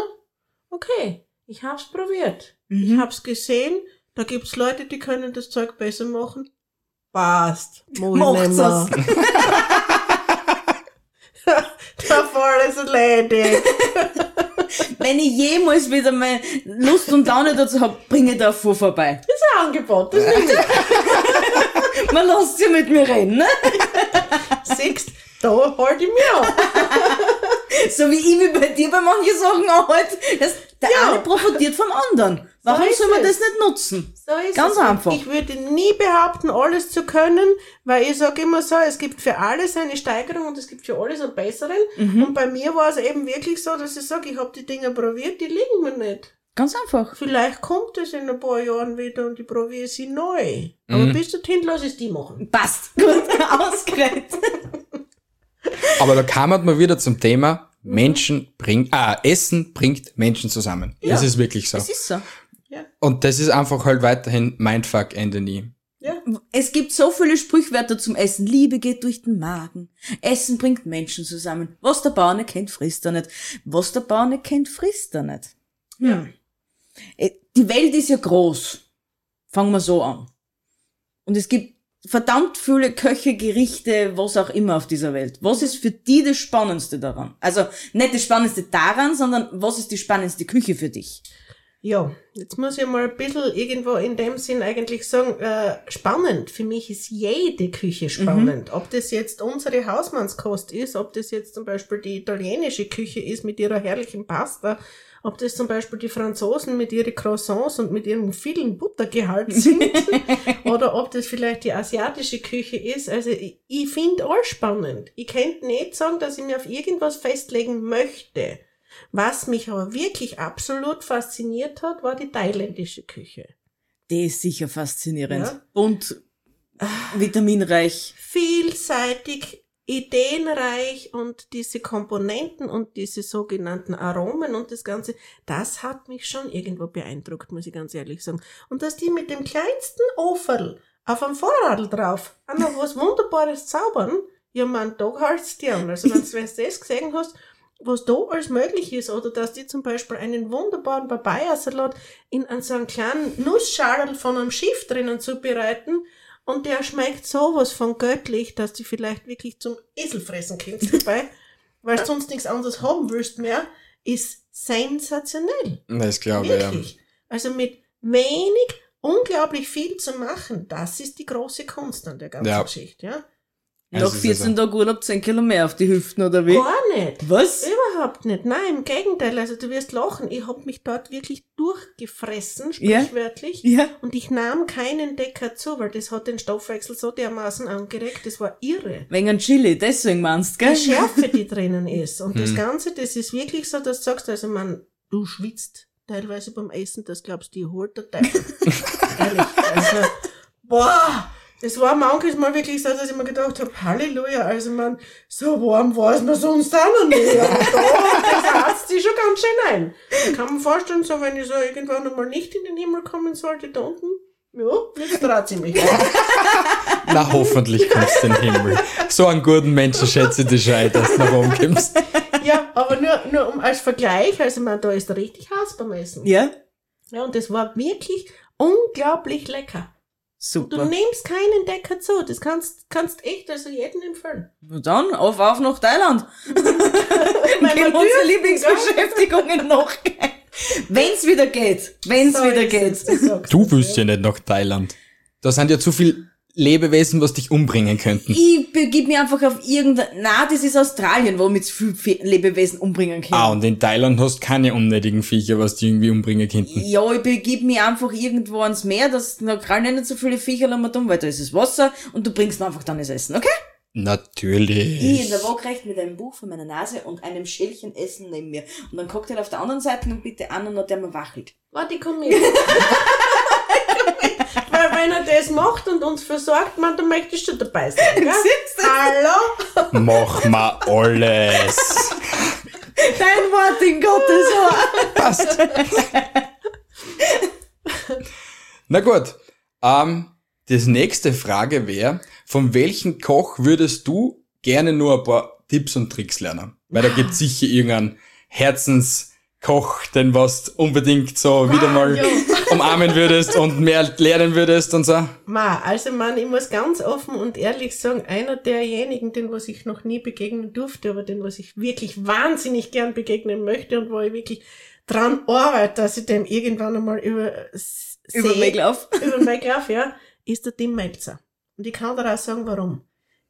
Okay, ich hab's probiert. Mhm. Ich hab's gesehen. Da gibt's Leute, die können das Zeug besser machen. Passt. Macht's mehr. Der Fall ist erledigt. Wenn ich jemals wieder mal Lust und Laune dazu habe, bringe ich da Fuhr vorbei. Das ist ein Angebot. Das nehme ich. Man lässt sie mit mir reden, ne? Siehst, da halt ich mir ab. So wie ich mich bei dir bei manchen Sachen anhalte. Das, der Ja. eine profitiert vom anderen. Warum ist soll man es. das nicht nutzen? So ist Ganz es. einfach. Ich würde nie behaupten, alles zu können, weil ich sage immer so, es gibt für alles eine Steigerung und es gibt für alles einen besseren. Mhm. Und bei mir war es eben wirklich so, dass ich sage, ich habe die Dinge probiert, die liegen mir nicht. Ganz einfach. Vielleicht kommt es in ein paar Jahren wieder und ich probiere sie neu. Aber bis dorthin lasse ich die machen. Passt. Gut, ausgeredet. Aber da kam man wieder zum Thema, Menschen bringt, ah, Essen bringt Menschen zusammen. Das ist wirklich so. Es ist so. Und das ist einfach halt weiterhin Mindfuck Ende nie. Ja. Es gibt so viele Sprichwörter zum Essen. Liebe geht durch den Magen. Essen bringt Menschen zusammen. Was der Bauer nicht kennt, frisst er nicht. Was der Bauer nicht kennt, frisst er nicht. Ja. Äh, Die Welt ist ja groß. Fangen wir so an. Und es gibt verdammt viele Köche, Gerichte, was auch immer auf dieser Welt. Was ist für die das Spannendste daran? Also nicht das Spannendste daran, sondern was ist die spannendste Küche für dich? Ja, jetzt muss ich mal ein bisschen irgendwo in dem Sinn eigentlich sagen, äh, spannend. Für mich ist jede Küche spannend. Ob das jetzt unsere Hausmannskost ist, ob das jetzt zum Beispiel die italienische Küche ist mit ihrer herrlichen Pasta, ob das zum Beispiel die Franzosen mit ihren Croissants und mit ihrem vielen Buttergehalt sind, oder ob das vielleicht die asiatische Küche ist. Also ich, ich finde alles spannend. Ich könnte nicht sagen, dass ich mir auf irgendwas festlegen möchte. Was mich aber wirklich absolut fasziniert hat, war die thailändische Küche. Die ist sicher faszinierend. Ja. Und vitaminreich. Vielseitig, ideenreich und diese Komponenten und diese sogenannten Aromen und das Ganze, das hat mich schon irgendwo beeindruckt, muss ich ganz ehrlich sagen. Und dass die mit dem kleinsten Offerl auf einem Vorradl drauf auch noch was Wunderbares zaubern, ja man, da halt's dir an. Also wenn du das gesehen hast, was da alles möglich ist, oder dass die zum Beispiel einen wunderbaren Papaya-Salat in so einem kleinen Nussschalen von einem Schiff drinnen zubereiten und der schmeckt sowas von göttlich, dass du vielleicht wirklich zum Eselfressen kommst dabei, weil du sonst nichts anderes haben willst mehr, ist sensationell. Das glaube ich, ja. Wirklich. Also mit wenig unglaublich viel zu machen, das ist die große Kunst an der ganzen Ja. Geschichte, ja? Also Nach ist 14 Tagen Urlaub 10 Kilo mehr auf die Hüften, oder wie? Gar nicht. Was? Überhaupt nicht. Nein, im Gegenteil. Also du wirst lachen. Ich hab mich dort wirklich durchgefressen, Ja. sprichwörtlich. Ja. Und ich nahm keinen Decker zu, weil das hat den Stoffwechsel so dermaßen angeregt. Das war irre. Wegen ein Chili, deswegen meinst du, Die gell? Schärfe, die drinnen ist. Und das Ganze, das ist wirklich so, dass du sagst, also man, du schwitzt teilweise beim Essen, das glaubst du, die holt der Teufel. Ehrlich. Also, boah! Das war manches Mal wirklich so, dass ich mir gedacht habe, Halleluja, also man, so warm war es mir sonst auch noch nicht. Aber da, das hat's sich schon ganz schön ein. Ich kann mir vorstellen, so wenn ich so irgendwann einmal nicht in den Himmel kommen sollte, da unten, Ja, jetzt da ziemlich. Na, hoffentlich kommst du in den Himmel. So einen guten Menschen schätze ich dich schon, dass du nach oben kommst. ja, aber nur, nur um als Vergleich, also man, da ist richtig Hass beim Essen. Ja? Ja, und das war wirklich unglaublich lecker. Du Super. nimmst keinen Decker zu, das kannst, kannst echt also jedem empfehlen. Und dann auf, auf nach Thailand. Gehen unsere Lieblingsbeschäftigungen noch. Wenn's wieder geht. Wenn's So wieder geht. Du willst ja nicht nach Thailand. Da sind ja zu viel Lebewesen, was dich umbringen könnten. Ich begib mich einfach auf irgendein, na, das ist Australien, wo mit viel Lebewesen umbringen können. Ah, und in Thailand hast du keine unnötigen Viecher, was die irgendwie umbringen könnten. Ja, ich begib mich einfach irgendwo ans Meer, dass da kann nicht so viele Viecher mal tun, weil da ist das Wasser und du bringst mir einfach dann das Essen, okay? Natürlich. Ich in der Waagrecht mit einem Buch vor meiner Nase und einem Schälchen Essen neben mir. Und dann Cocktail auf der anderen Seite und bitte an und der mir wachelt. Warte, ich komm mit. Wenn er das macht und uns versorgt, man, dann möchtest du dabei sein. Gell? Siehst du? Hallo? Mach mal alles. Dein Wort in Gottes Ohr. Passt. Na gut. Ähm, das nächste Frage wäre, von welchem Koch würdest du gerne nur ein paar Tipps und Tricks lernen? Weil da gibt sicher irgendeinen Herzenskoch, den was du unbedingt so wieder mal ja. umarmen würdest und mehr lernen würdest und so. Ma, also man, ich muss ganz offen und ehrlich sagen, einer derjenigen, den was ich noch nie begegnen durfte, aber den was ich wirklich wahnsinnig gern begegnen möchte und wo ich wirklich dran arbeite, dass ich dem irgendwann einmal über Über den Weg lauf. über den Weg laufe, ja, ist der Tim Melzer. Und ich kann dir auch sagen, warum.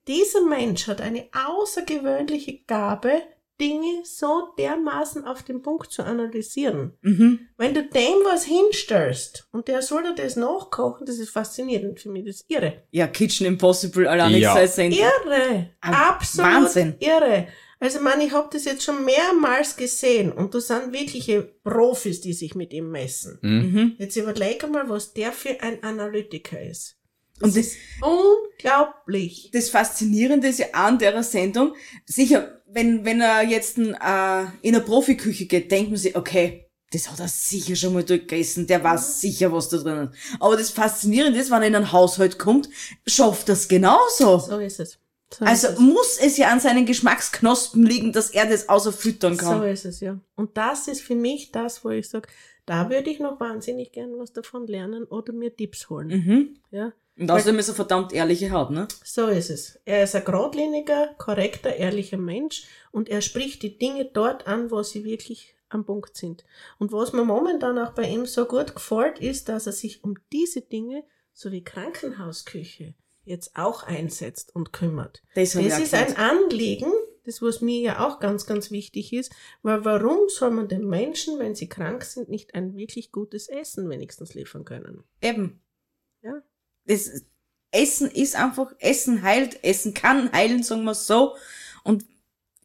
Dieser Mensch hat eine außergewöhnliche Gabe, Dinge so dermaßen auf den Punkt zu analysieren. Mhm. Wenn du dem was hinstellst und der soll dir das nachkochen, das ist faszinierend für mich, das ist irre. Ja, Kitchen Impossible, allein Ja. ja. Irre! Ah, Absolut Wahnsinn. irre. Also man, ich habe das jetzt schon mehrmals gesehen und da sind wirkliche Profis, die sich mit ihm messen. Mhm. Jetzt überleg mal, was der für ein Analytiker ist. Und das, Unglaublich. das Faszinierende ist ja an der Sendung, sicher, wenn, wenn er jetzt ein, äh, in eine Profiküche geht, denkt man sich, okay, das hat er sicher schon mal durchgegessen, der weiß sicher, was da drin ist. Aber das Faszinierende ist, wenn er in einen Haushalt kommt, schafft das genauso. So ist es. So Also ist es. muss es ja an seinen Geschmacksknospen liegen, dass er das außer füttern So kann. ist es, ja. Und das ist für mich das, wo ich sage, da würde ich noch wahnsinnig gern was davon lernen oder mir Tipps holen. Mhm. Ja, Und außerdem ist er verdammt ehrliche Haut, ne? so ist es. Er ist ein geradliniger, korrekter, ehrlicher Mensch und er spricht die Dinge dort an, wo sie wirklich am Punkt sind. Und was mir momentan auch bei ihm so gut gefällt, ist, dass er sich um diese Dinge sowie Krankenhausküche jetzt auch einsetzt und kümmert. Das, Das ist ein. Anliegen, das was mir ja auch ganz, ganz wichtig ist, weil warum soll man den Menschen, wenn sie krank sind, nicht ein wirklich gutes Essen wenigstens liefern können? Eben. Ja. Das, Essen ist einfach, Essen heilt, Essen kann heilen, sagen wir so. Und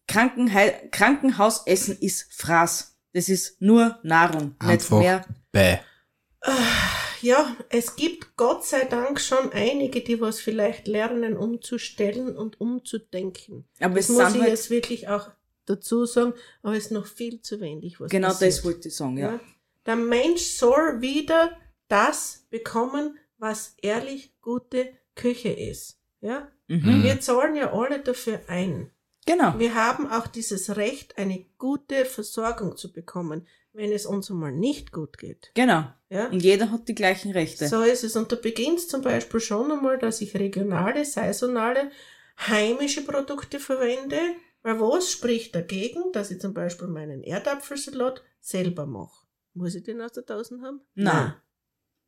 Krankenheil, Krankenhausessen ist Fraß. Das ist nur Nahrung, Einfach. nicht mehr. Bäh. Ja, es gibt Gott sei Dank schon einige, die was vielleicht lernen, umzustellen und umzudenken. Aber Das es muss ich halt, jetzt wirklich auch dazu sagen, aber es ist noch viel zu wenig, was genau passiert. das wollte ich sagen, ja. Ja. Der Mensch soll wieder das bekommen, was ehrlich gute Küche ist. Ja? Mhm. Wir zahlen ja alle dafür ein. Genau. Wir haben auch dieses Recht, eine gute Versorgung zu bekommen, wenn es uns einmal nicht gut geht. Genau. Ja? Und jeder hat die gleichen Rechte. So ist es. Und da beginnt zum Beispiel schon einmal, dass ich regionale, saisonale, heimische Produkte verwende. Weil was spricht dagegen, dass ich zum Beispiel meinen Erdapfelsalat selber mache? Muss ich den aus der Dose haben? Nein.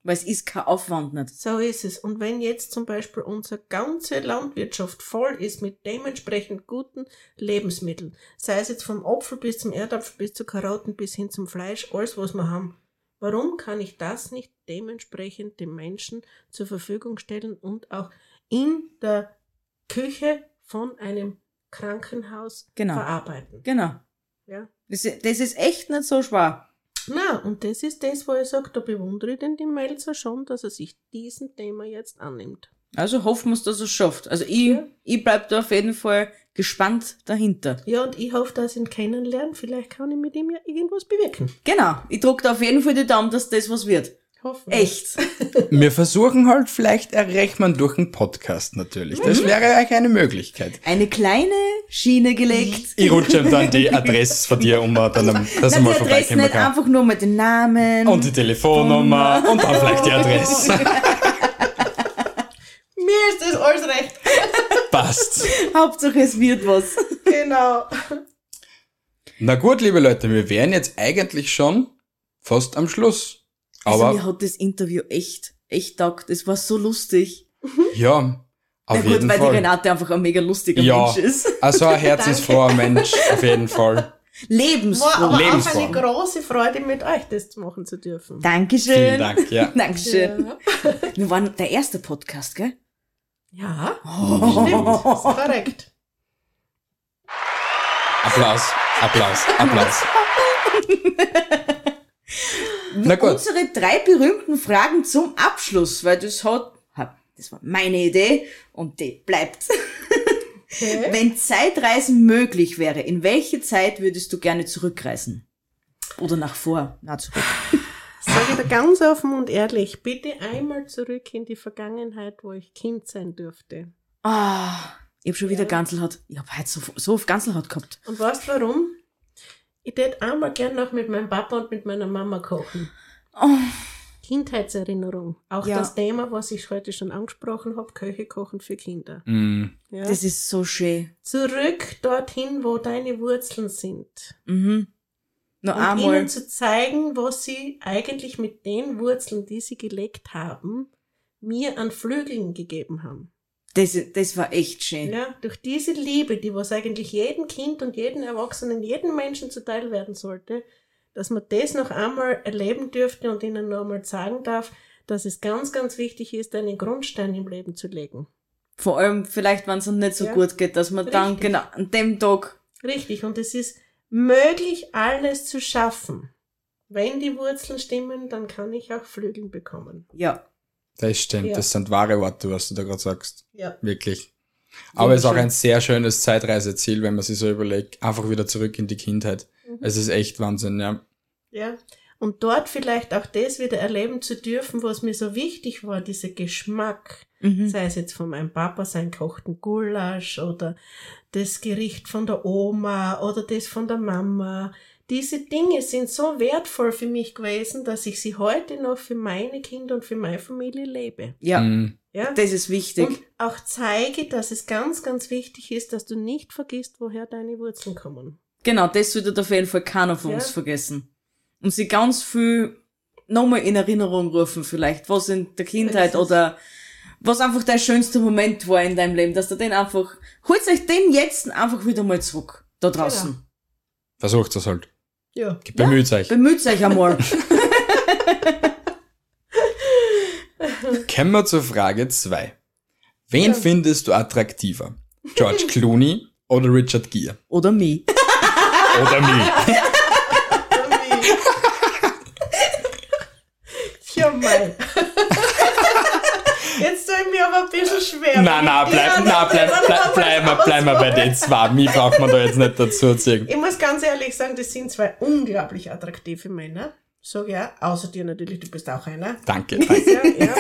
Weil es ist kein Aufwand nicht. So ist es. Und wenn jetzt zum Beispiel unsere ganze Landwirtschaft voll ist mit dementsprechend guten Lebensmitteln, sei es jetzt vom Apfel bis zum Erdapfel bis zu Karotten bis hin zum Fleisch, alles was wir haben, warum kann ich das nicht dementsprechend den Menschen zur Verfügung stellen und auch in der Küche von einem Krankenhaus Genau. verarbeiten? Genau. Ja. Das, ist- das ist echt nicht so schwer. Na, und das ist das, wo ich sage, da bewundere ich den die Melzer schon, dass er sich diesem Thema jetzt annimmt. Also hoffen wir, dass er es schafft. Also ich, Ja. ich bleib da auf jeden Fall gespannt dahinter. Ja, und ich hoffe, dass ich ihn kennenlerne. Vielleicht kann ich mit ihm ja irgendwas bewirken. Genau. Ich druck da auf jeden Fall die Daumen, dass das was wird. Hoffen. Echt. Wir versuchen halt vielleicht erreicht man durch einen Podcast natürlich. Das wäre eigentlich eine Möglichkeit. Eine kleine Schiene gelegt. Ich rutsche ihm dann die Adresse von dir um, dann, am- dass Na, er mal die Adresse vorbeikommen nicht kann. einfach nur mit den Namen. Und die Telefonnummer und dann vielleicht die Adresse. Mir ist das alles recht. Passt. Hauptsache es wird was. Genau. Na gut, liebe Leute, wir wären jetzt eigentlich schon fast am Schluss. Also Aber mir hat das Interview echt, echt taugt. Es war so lustig. ja, auf Na gut, jeden weil die Fall. Renate einfach ein mega lustiger Ja. Mensch ist. Also ein herzensfroher Mensch, auf jeden Fall. War Lebensfroh. aber auch eine große Freude, mit euch das machen zu dürfen. Dankeschön. Vielen Dank, ja. Dankeschön. Ja. Wir waren der erste Podcast, gell? Ja, stimmt. Ist korrekt. Applaus, Applaus, Applaus. Na gut. Unsere drei berühmten Fragen zum Abschluss, weil das hat, das war meine Idee und die bleibt. Okay. Wenn Zeitreisen möglich wäre, in welche Zeit würdest du gerne zurückreisen? Oder nach vor? Na, zurück. Sag ich dir ganz offen und ehrlich, bitte einmal zurück in die Vergangenheit, wo ich Kind sein durfte. Ah, ich hab schon wieder Ja. Ganzelhaut. Ich hab heute so, so oft Ganzelhaut gehabt. Und weißt du warum? Ich tät einmal gern noch mit meinem Papa und mit meiner Mama kochen. Oh, Kindheitserinnerung. Auch Ja. das Thema, was ich heute schon angesprochen habe, Köche kochen für Kinder. Mm, Ja. das ist so schön. Zurück dorthin, wo deine Wurzeln sind. Mhm. Noch Und einmal. ihnen zu zeigen, was sie eigentlich mit den Wurzeln, die sie gelegt haben, mir an Flügeln gegeben haben. Das, das war echt schön. Ja, durch diese Liebe, die was eigentlich jedem Kind und jedem Erwachsenen, jedem Menschen zuteil werden sollte, dass man das noch einmal erleben dürfte und ihnen noch einmal sagen darf, dass es ganz, ganz wichtig ist, einen Grundstein im Leben zu legen. Vor allem vielleicht, wenn es uns nicht so Ja. gut geht, dass man dann Richtig. genau an dem Tag. Richtig, und es ist möglich, alles zu schaffen. Wenn die Wurzeln stimmen, dann kann ich auch Flügel bekommen. Ja. Das stimmt, Ja. das sind wahre Worte, was du da gerade sagst. Ja. Wirklich. Aber es ist auch ein sehr schönes Zeitreiseziel, wenn man sich so überlegt, einfach wieder zurück in die Kindheit. Mhm. Es ist echt Wahnsinn, ja. Ja. Und dort vielleicht auch das wieder erleben zu dürfen, was mir so wichtig war, dieser Geschmack. Mhm. Sei es jetzt von meinem Papa sein kochten Gulasch oder das Gericht von der Oma oder das von der Mama. Diese Dinge sind so wertvoll für mich gewesen, dass ich sie heute noch für meine Kinder und für meine Familie lebe. Ja, Mm, Ja? das ist wichtig. Und auch zeige, dass es ganz, ganz wichtig ist, dass du nicht vergisst, woher deine Wurzeln kommen. Genau, das sollte auf jeden Fall keiner von Ja. uns vergessen. Und sie ganz viel nochmal in Erinnerung rufen, vielleicht, was in der Kindheit oder was einfach der schönste Moment war in deinem Leben, dass du den einfach, holt euch den jetzt einfach wieder mal zurück, da draußen. Genau. versucht es halt. Ja. Bemüht euch. Bemüht euch einmal. Kommen wir zur Frage 2. Wen Ja. findest du attraktiver? George Clooney oder Richard Gere? oder mich. Oder mich? Tja, mal. Jetzt tue ich mir aber ein bisschen schwer. Nein, nein, bleib, Ja, nein, bleib, bleib, bleib, bleib, bleib mal bei den zwei. Mich braucht man da jetzt nicht dazu erzählen. Ich muss ganz ehrlich sagen, das sind zwei unglaublich attraktive Männer. Sag ja, außer dir natürlich, du bist auch einer. Danke, danke. Ja, ja.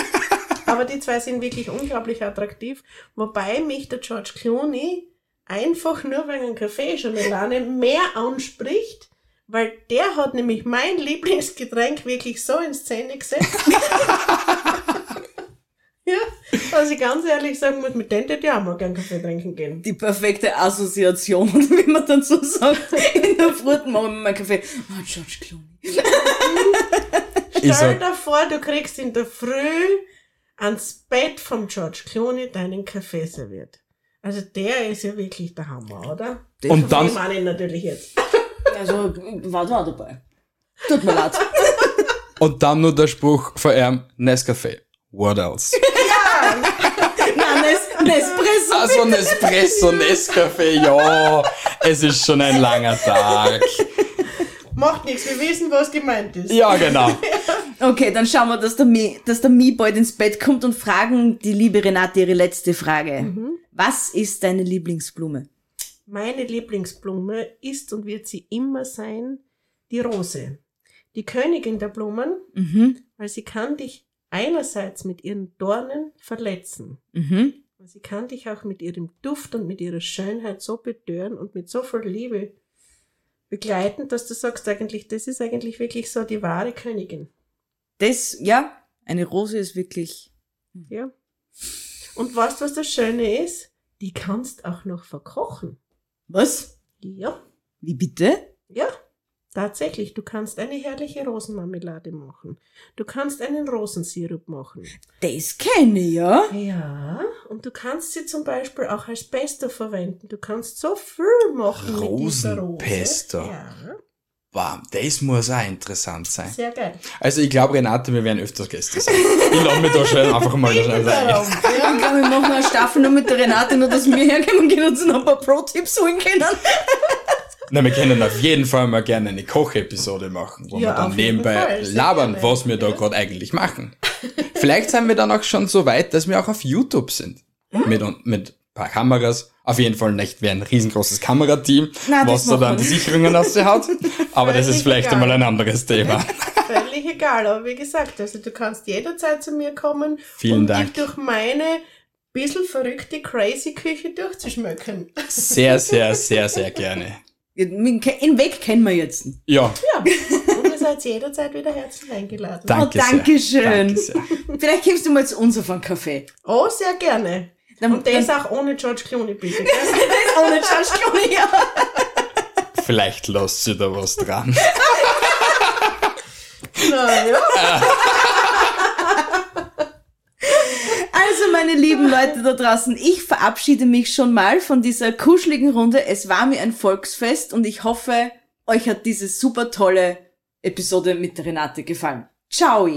Aber die zwei sind wirklich unglaublich attraktiv. Wobei mich der George Clooney einfach nur wegen Kaffee schon alleine mehr anspricht, weil der hat nämlich mein Lieblingsgetränk wirklich so in Szene gesetzt. ja, was ich ganz ehrlich sagen muss, mit denen hätte ich auch mal gern Kaffee trinken gehen. Die perfekte Assoziation, wie man dann so sagt. In der Früh machen wir meinen Kaffee. Oh, George Clooney. Stell Ich dir vor, du kriegst in der Früh ans Bett vom George Clooney deinen Kaffee serviert. Also der ist ja wirklich der Hammer, oder? Und dann- Ich meine ihn natürlich jetzt. Also, war da dabei. Tut mir leid. und dann nur der Spruch von ihm, Nescafé. What else? Nespresso. Also Nespresso, Nescafé, ja. Es ist schon ein langer Tag. Macht nichts, wir wissen, was gemeint ist. Ja, genau. Okay, dann schauen wir, dass der Mi, dass der Mi bald ins Bett kommt und fragen die liebe Renate ihre letzte Frage. Was ist deine Lieblingsblume? Meine Lieblingsblume ist und wird sie immer sein, die Rose. Die Königin der Blumen, Mhm. weil sie kann dich einerseits mit ihren Dornen verletzen. Mhm. Sie kann dich auch mit ihrem Duft und mit ihrer Schönheit so betören und mit so viel Liebe begleiten, dass du sagst eigentlich, das ist eigentlich wirklich so die wahre Königin. Das, ja, eine Rose ist wirklich. Ja. Und weißt du, was das Schöne ist? Die kannst auch noch verkochen. Was? Ja. Wie bitte? Ja. Tatsächlich, du kannst eine herrliche Rosenmarmelade machen. Du kannst einen Rosensirup machen. Das kenne ich, ja. Ja, und du kannst sie zum Beispiel auch als Pesto verwenden. Du kannst so viel machen mit dieser Rose. Rosenpesto. Ja, Wow, das muss auch interessant sein. sehr geil. Also ich glaube, Renate, wir werden öfters Gäste sein. Ich lade mich da schon einfach mal da schnell rein. Ich glaube, wir machen eine Staffel nur mit der Renate, nur dass wir herkommen können und uns noch ein paar Pro-Tipps holen können. Na, wir können auf jeden Fall mal gerne eine Kochepisode machen, wo Ja, wir dann nebenbei Fall, labern, was wir da Ja. gerade eigentlich machen. Vielleicht sind wir dann auch schon so weit, dass wir auch auf YouTube sind. Hm? Mit, mit ein paar Kameras. Auf jeden Fall nicht wie ein riesengroßes Kamerateam, das was da dann die. Sicherungen aus der hat. Aber das ist vielleicht egal. einmal ein anderes Thema. Völlig egal, aber wie gesagt, also du kannst jederzeit zu mir kommen, Vielen um Dank. dich durch meine bisschen verrückte, crazy Küche durchzuschmücken. Sehr, sehr, sehr, sehr gerne. In Weg kennen wir jetzt. Ja, Ja, und ihr seid jederzeit wieder herzlich eingeladen. danke oh, danke sehr. schön. Danke sehr. Vielleicht gibst du mal zu uns auf einen Kaffee. Oh, sehr gerne. Dann, Und das auch ohne George Clooney, bitte. ohne George Clooney, ja. Vielleicht lasst sie da was dran. Na ja. Also, meine lieben Leute da draußen, ich verabschiede mich schon mal von dieser kuscheligen Runde. Es war mir ein Volksfest und ich hoffe, euch hat diese super tolle Episode mit der Renate gefallen. Ciao!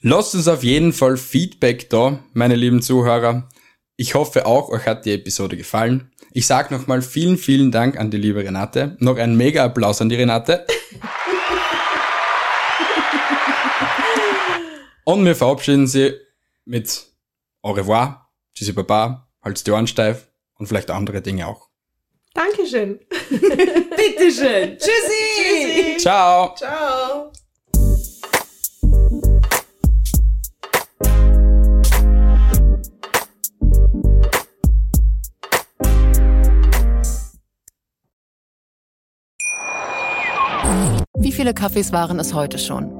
Lasst uns auf jeden Fall Feedback da, meine lieben Zuhörer. Ich hoffe auch, euch hat die Episode gefallen. Ich sag nochmal vielen, vielen Dank an die liebe Renate. Noch ein mega Applaus an die Renate. Und wir verabschieden sie mit Au revoir, Tschüssi Baba, Halt's die Ohren steif und vielleicht andere Dinge auch. Dankeschön. Bitteschön! Tschüssi! Tschüssi. Ciao! Ciao. Wie viele Kaffees waren es heute schon?